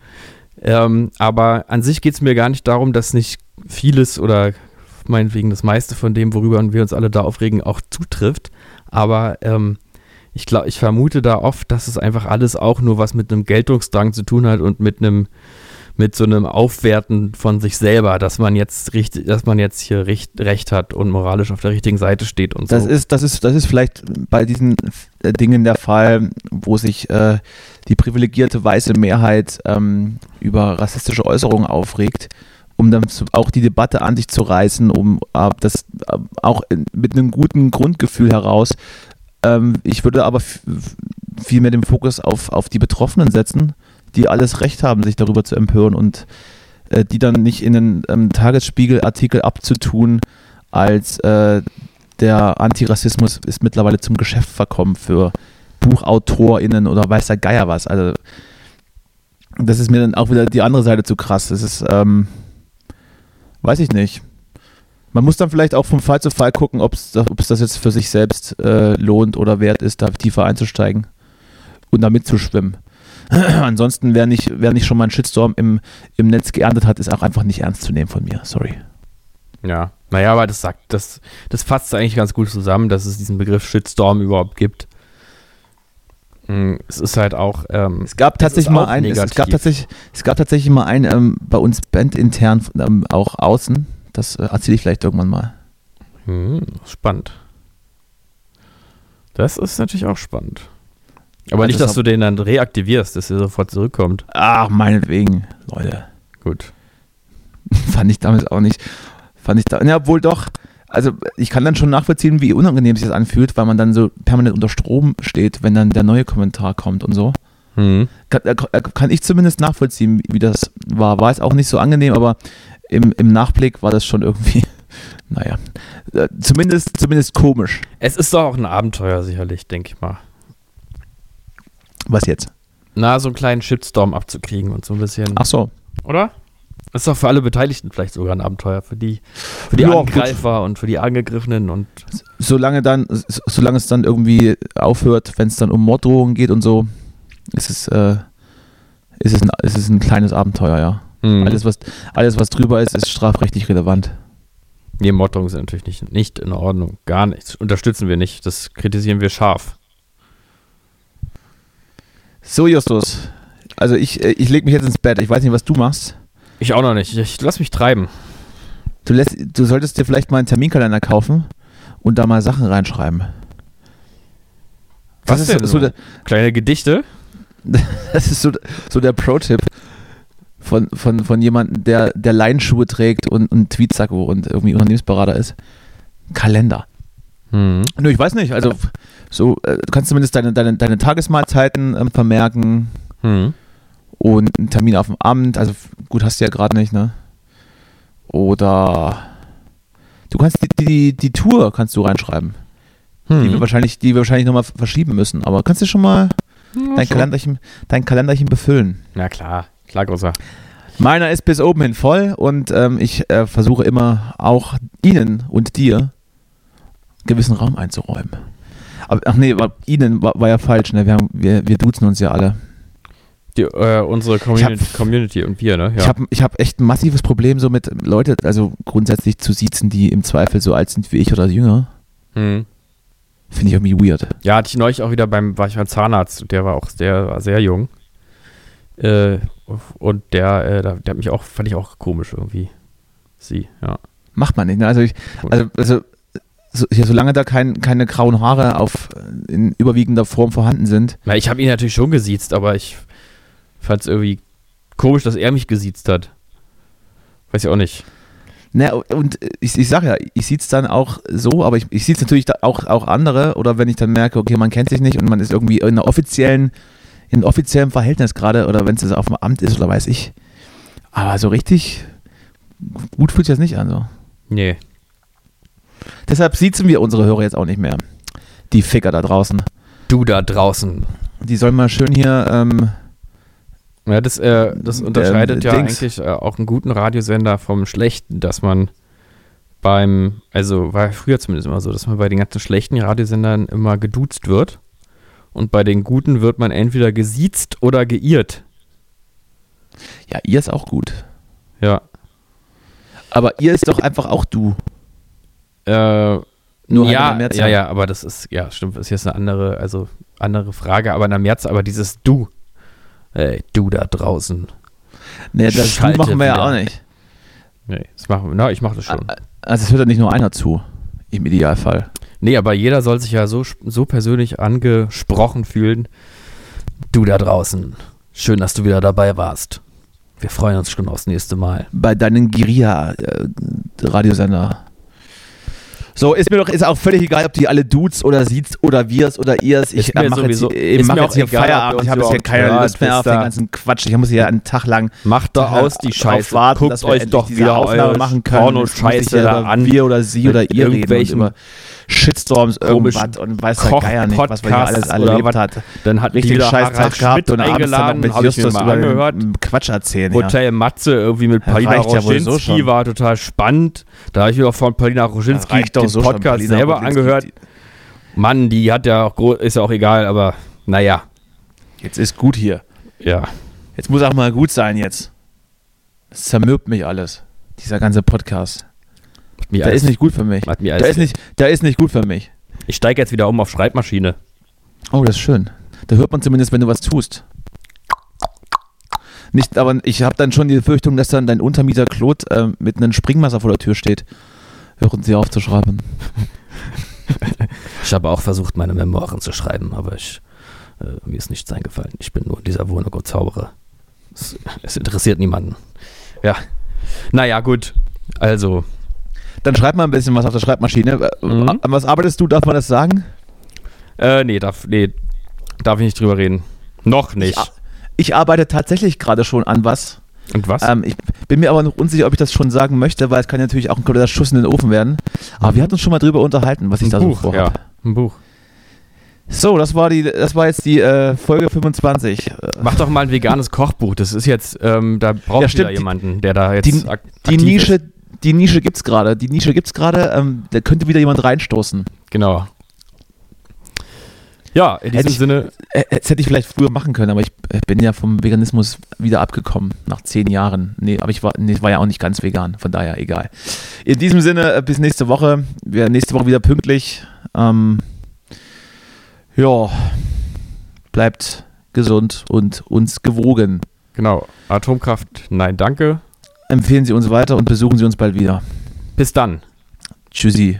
Ähm, aber an sich geht es mir gar nicht darum, dass nicht vieles oder meinetwegen das meiste von dem, worüber wir uns alle da aufregen, auch zutrifft. Aber ähm, ich glaube, ich vermute da oft, dass es einfach alles auch nur was mit einem Geltungsdrang zu tun hat und mit einem mit so einem Aufwerten von sich selber, dass man jetzt richtig, dass man jetzt hier recht, recht hat und moralisch auf der richtigen Seite steht und Das so. ist, das ist, das ist vielleicht bei diesen äh, Dingen der Fall, wo sich äh, die privilegierte weiße Mehrheit ähm, über rassistische Äußerungen aufregt, um dann auch die Debatte an sich zu reißen, um äh, das äh, auch mit einem guten Grundgefühl heraus. Ähm, ich würde aber viel mehr den Fokus auf, auf die Betroffenen setzen, die alles Recht haben, sich darüber zu empören und äh, die dann nicht in den ähm, Tagesspiegel-Artikel abzutun, als äh, der Antirassismus ist mittlerweile zum Geschäft verkommen für BuchautorInnen oder weiß der Geier was. Also, das ist mir dann auch wieder die andere Seite zu krass. Das ist, ähm, weiß ich nicht. Man muss dann vielleicht auch vom Fall zu Fall gucken, ob es das jetzt für sich selbst äh, lohnt oder wert ist, da tiefer einzusteigen und da mitzuschwimmen. Ansonsten, wer nicht, wer nicht schon mal einen Shitstorm im, im Netz geerntet hat, ist auch einfach nicht ernst zu nehmen von mir. Sorry. Ja, naja, aber das sagt, das, das fasst eigentlich ganz gut zusammen, dass es diesen Begriff Shitstorm überhaupt gibt. Mm, Es ist halt auch, ähm, Es gab tatsächlich mal einen, es, es gab tatsächlich, es gab tatsächlich mal einen ähm, bei uns bandintern, ähm, auch außen. Das äh, erzähle ich vielleicht irgendwann mal. hm, spannend. Das ist natürlich auch spannend. Aber Ja, nicht, das dass du den dann reaktivierst, dass er sofort zurückkommt. Ach, meinetwegen, Leute. Gut. Fand ich damals auch nicht. Fand ich da, ja, wohl doch. Also ich kann dann schon nachvollziehen, wie unangenehm sich das anfühlt, weil man dann so permanent unter Strom steht, wenn dann der neue Kommentar kommt und so. Hm. Kann, äh, kann ich zumindest nachvollziehen, wie das war. War es auch nicht so angenehm, aber im, im Nachblick war das schon irgendwie, naja, äh, zumindest, zumindest komisch. Es ist doch auch ein Abenteuer, sicherlich, denke ich mal. Was jetzt? Na, so einen kleinen Shitstorm abzukriegen und so ein bisschen. Ach so. Oder? Das ist doch für alle Beteiligten vielleicht sogar ein Abenteuer. Für die, für die Ja, Angreifer und für die Angegriffenen und. Solange dann, so- solange es dann irgendwie aufhört, wenn es dann um Morddrohungen geht und so, ist es, äh, ist es, ein, ist es ein kleines Abenteuer, ja. Mhm. Alles, was, alles, was drüber ist, ist strafrechtlich relevant. Nee, Morddrohungen sind natürlich nicht, nicht in Ordnung. Gar nichts. Unterstützen wir nicht. Das kritisieren wir scharf. So, Justus. Also ich, äh, ich lege mich jetzt ins Bett. Ich weiß nicht, was du machst. Ich auch noch nicht. Ich lass mich treiben. Du, lässt, du solltest dir vielleicht mal einen Terminkalender kaufen und da mal Sachen reinschreiben. Was denn ist so, so? der, Kleine Gedichte. das ist so, so der Pro-Tipp von, von, von jemandem, der, der Leinenschuhe trägt und einen Tweetsacko und irgendwie Unternehmensberater ist. Kalender. Mhm. Nö, ich weiß nicht. Also so, äh, du kannst zumindest deine, deine, deine Tagesmahlzeiten ähm, vermerken Mhm. und einen Termin auf dem Amt. Also gut, hast du ja gerade nicht, ne? Oder du kannst die, die, die Tour kannst du reinschreiben. Die wir Mhm. wahrscheinlich, die wir wahrscheinlich nochmal verschieben müssen. Aber kannst du schon mal dein, Kalenderchen, dein Kalenderchen befüllen? Na klar. Klar, großer. Meiner ist bis oben hin voll und ähm, ich äh, versuche immer auch Ihnen und dir gewissen Raum einzuräumen. Aber, ach nee, war, Ihnen war, war ja falsch, ne? Wir, haben, wir, wir duzen uns ja alle. Die, äh, unsere Community, hab- Community und wir, ne? Ja. Ich habe ich hab echt ein massives Problem so mit Leute, also grundsätzlich zu siezen, die im Zweifel so alt sind wie ich oder jünger. Mhm. Finde ich irgendwie weird. Ja, hatte ich neulich auch wieder beim, war ich beim Zahnarzt, der war auch der war sehr jung. Äh, und der, äh, der, der hat mich auch, fand ich auch komisch irgendwie. Sie, ja. Macht man nicht, ne? Also, ich, also, also so, hier, solange da kein, keine grauen Haare auf, in überwiegender Form vorhanden sind, Na, ich habe ihn natürlich schon gesiezt, aber ich fand es irgendwie komisch, dass er mich gesiezt hat. Weiß ich auch nicht. Ne, und ich, ich sage ja, ich sieht es dann auch so, aber ich, ich sehe es natürlich auch, auch andere oder wenn ich dann merke, okay, man kennt sich nicht und man ist irgendwie in einer offiziellen, in einem offiziellen Verhältnis gerade oder wenn es auf dem Amt ist oder weiß ich. Aber so richtig gut fühlt sich das nicht an. So. Nee. Deshalb siezen wir unsere Hörer jetzt auch nicht mehr. Die Ficker da draußen. Du da draußen. Die sollen mal schön hier, ähm, Ja, das, äh, das unterscheidet ja Dings. eigentlich äh, auch einen guten Radiosender vom schlechten, dass man beim, also war früher zumindest immer so, dass man bei den ganzen schlechten Radiosendern immer geduzt wird und bei den guten wird man entweder gesiezt oder geirrt. ja, ihr ist auch gut. Ja. Aber ihr ist doch einfach auch du. Äh, Nur halt ja, Mehrzahl. ja, ja, aber das ist, ja, stimmt, ist jetzt eine andere, also andere Frage, aber in der Mehrzahl, aber dieses Du, ey, du da draußen. Ne, das du machen wir ja auch nicht. Nee, das machen wir, na, ich mache das schon. Also es hört ja nicht nur einer zu, im Idealfall. Nee, aber jeder soll sich ja so, so persönlich angesprochen fühlen. Du da draußen, schön, dass du wieder dabei warst. Wir freuen uns schon aufs nächste Mal. Bei deinen Guerilla-Radiosender. So, ist mir doch ist auch völlig egal, ob die alle Dudes oder Sie's oder Wirs oder Ihrs. Ich mache jetzt, ich mach jetzt hier Feierabend. Ich habe jetzt hier keine hört, Lust mehr auf den ganzen Quatsch. Ich muss hier einen Tag lang Macht doch aus die Scheiße. warten, Guckt euch doch wieder Aufnahme machen können. Porno-Scheiße an. Wir oder Sie oder ihr reden Shitstorms komischen irgendwas und weiß der Geier nicht, was wir hier alles erlebt hat. Dann hat Richtig wieder scheiß Tag gehabt und abends dann mit ich mir Justus mal über angehört. Quatsch erzählen. ja. Hotel Matze irgendwie mit Ja, Paulina ja Roschinski schon. war total spannend. Da habe ich mir auch von Paulina Roschinski den so schon, Podcast Paulina selber Roginski. angehört. Mann, die hat ja auch, ist ja auch egal, aber naja, Jetzt ist gut hier. ja. Jetzt muss auch mal gut sein jetzt. Das zermürbt mich alles. Dieser ganze Podcast. Alles- ist nicht gut für mich. hat mir alles- ist nicht, der ist nicht gut für mich. Ich steige jetzt wieder um auf Schreibmaschine. Oh, das ist schön. Da hört man zumindest, wenn du was tust. Nicht, aber ich habe dann schon die Befürchtung, dass dann dein Untermieter Claude äh, mit einem Springmesser vor der Tür steht. Hören Sie auf zu schreiben. Ich habe auch versucht, meine Memoiren zu schreiben, aber ich, äh, mir ist nichts eingefallen. Ich bin nur in dieser Wohnung und zaubere. Es, es interessiert niemanden. Ja. Naja, gut. Also, Dann schreib mal ein bisschen was auf der Schreibmaschine. Äh, Mhm. An was arbeitest du? Darf man das sagen? äh, nee, darf, nee, darf ich nicht drüber reden. Noch nicht. Ich, ich arbeite tatsächlich gerade schon an was. Und was? Ähm, ich bin mir aber noch unsicher, ob ich das schon sagen möchte, weil es kann natürlich auch ein kompletter Schuss in den Ofen werden. Aber wir hatten uns schon mal drüber unterhalten, was ich da ein Buch, so vorhabe. ja. Ein Buch. So, das war die, das war jetzt die äh, Folge 25. Äh, Mach doch mal ein veganes Kochbuch. Das ist jetzt, ähm, da braucht Ja, wieder jemanden, der da jetzt Die, die Nische, Ist. Die Nische gibt's gerade. Die Nische gibt's gerade. Ähm, da könnte wieder jemand reinstoßen. Genau. Ja, in Hätte diesem ich- Sinne, Das hätte ich vielleicht früher machen können, aber ich äh, bin ja vom Veganismus wieder abgekommen nach zehn Jahren. Nee, aber ich war, nee, war ja auch nicht ganz vegan, von daher egal. In diesem Sinne, äh, bis nächste Woche. Wir nächste Woche wieder pünktlich. Ähm, ja, bleibt gesund und uns gewogen. genau. Atomkraft, nein, danke. Empfehlen Sie uns weiter und besuchen Sie uns bald wieder. Bis dann. Tschüssi.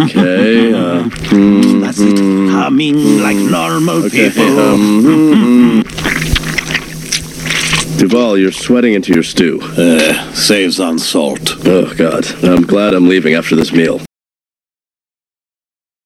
Okay. Uh, That's it. Humming like normal okay. people. Um, Duval, you're sweating into your stew. Uh, saves on salt. Oh God. I'm glad I'm leaving after this meal.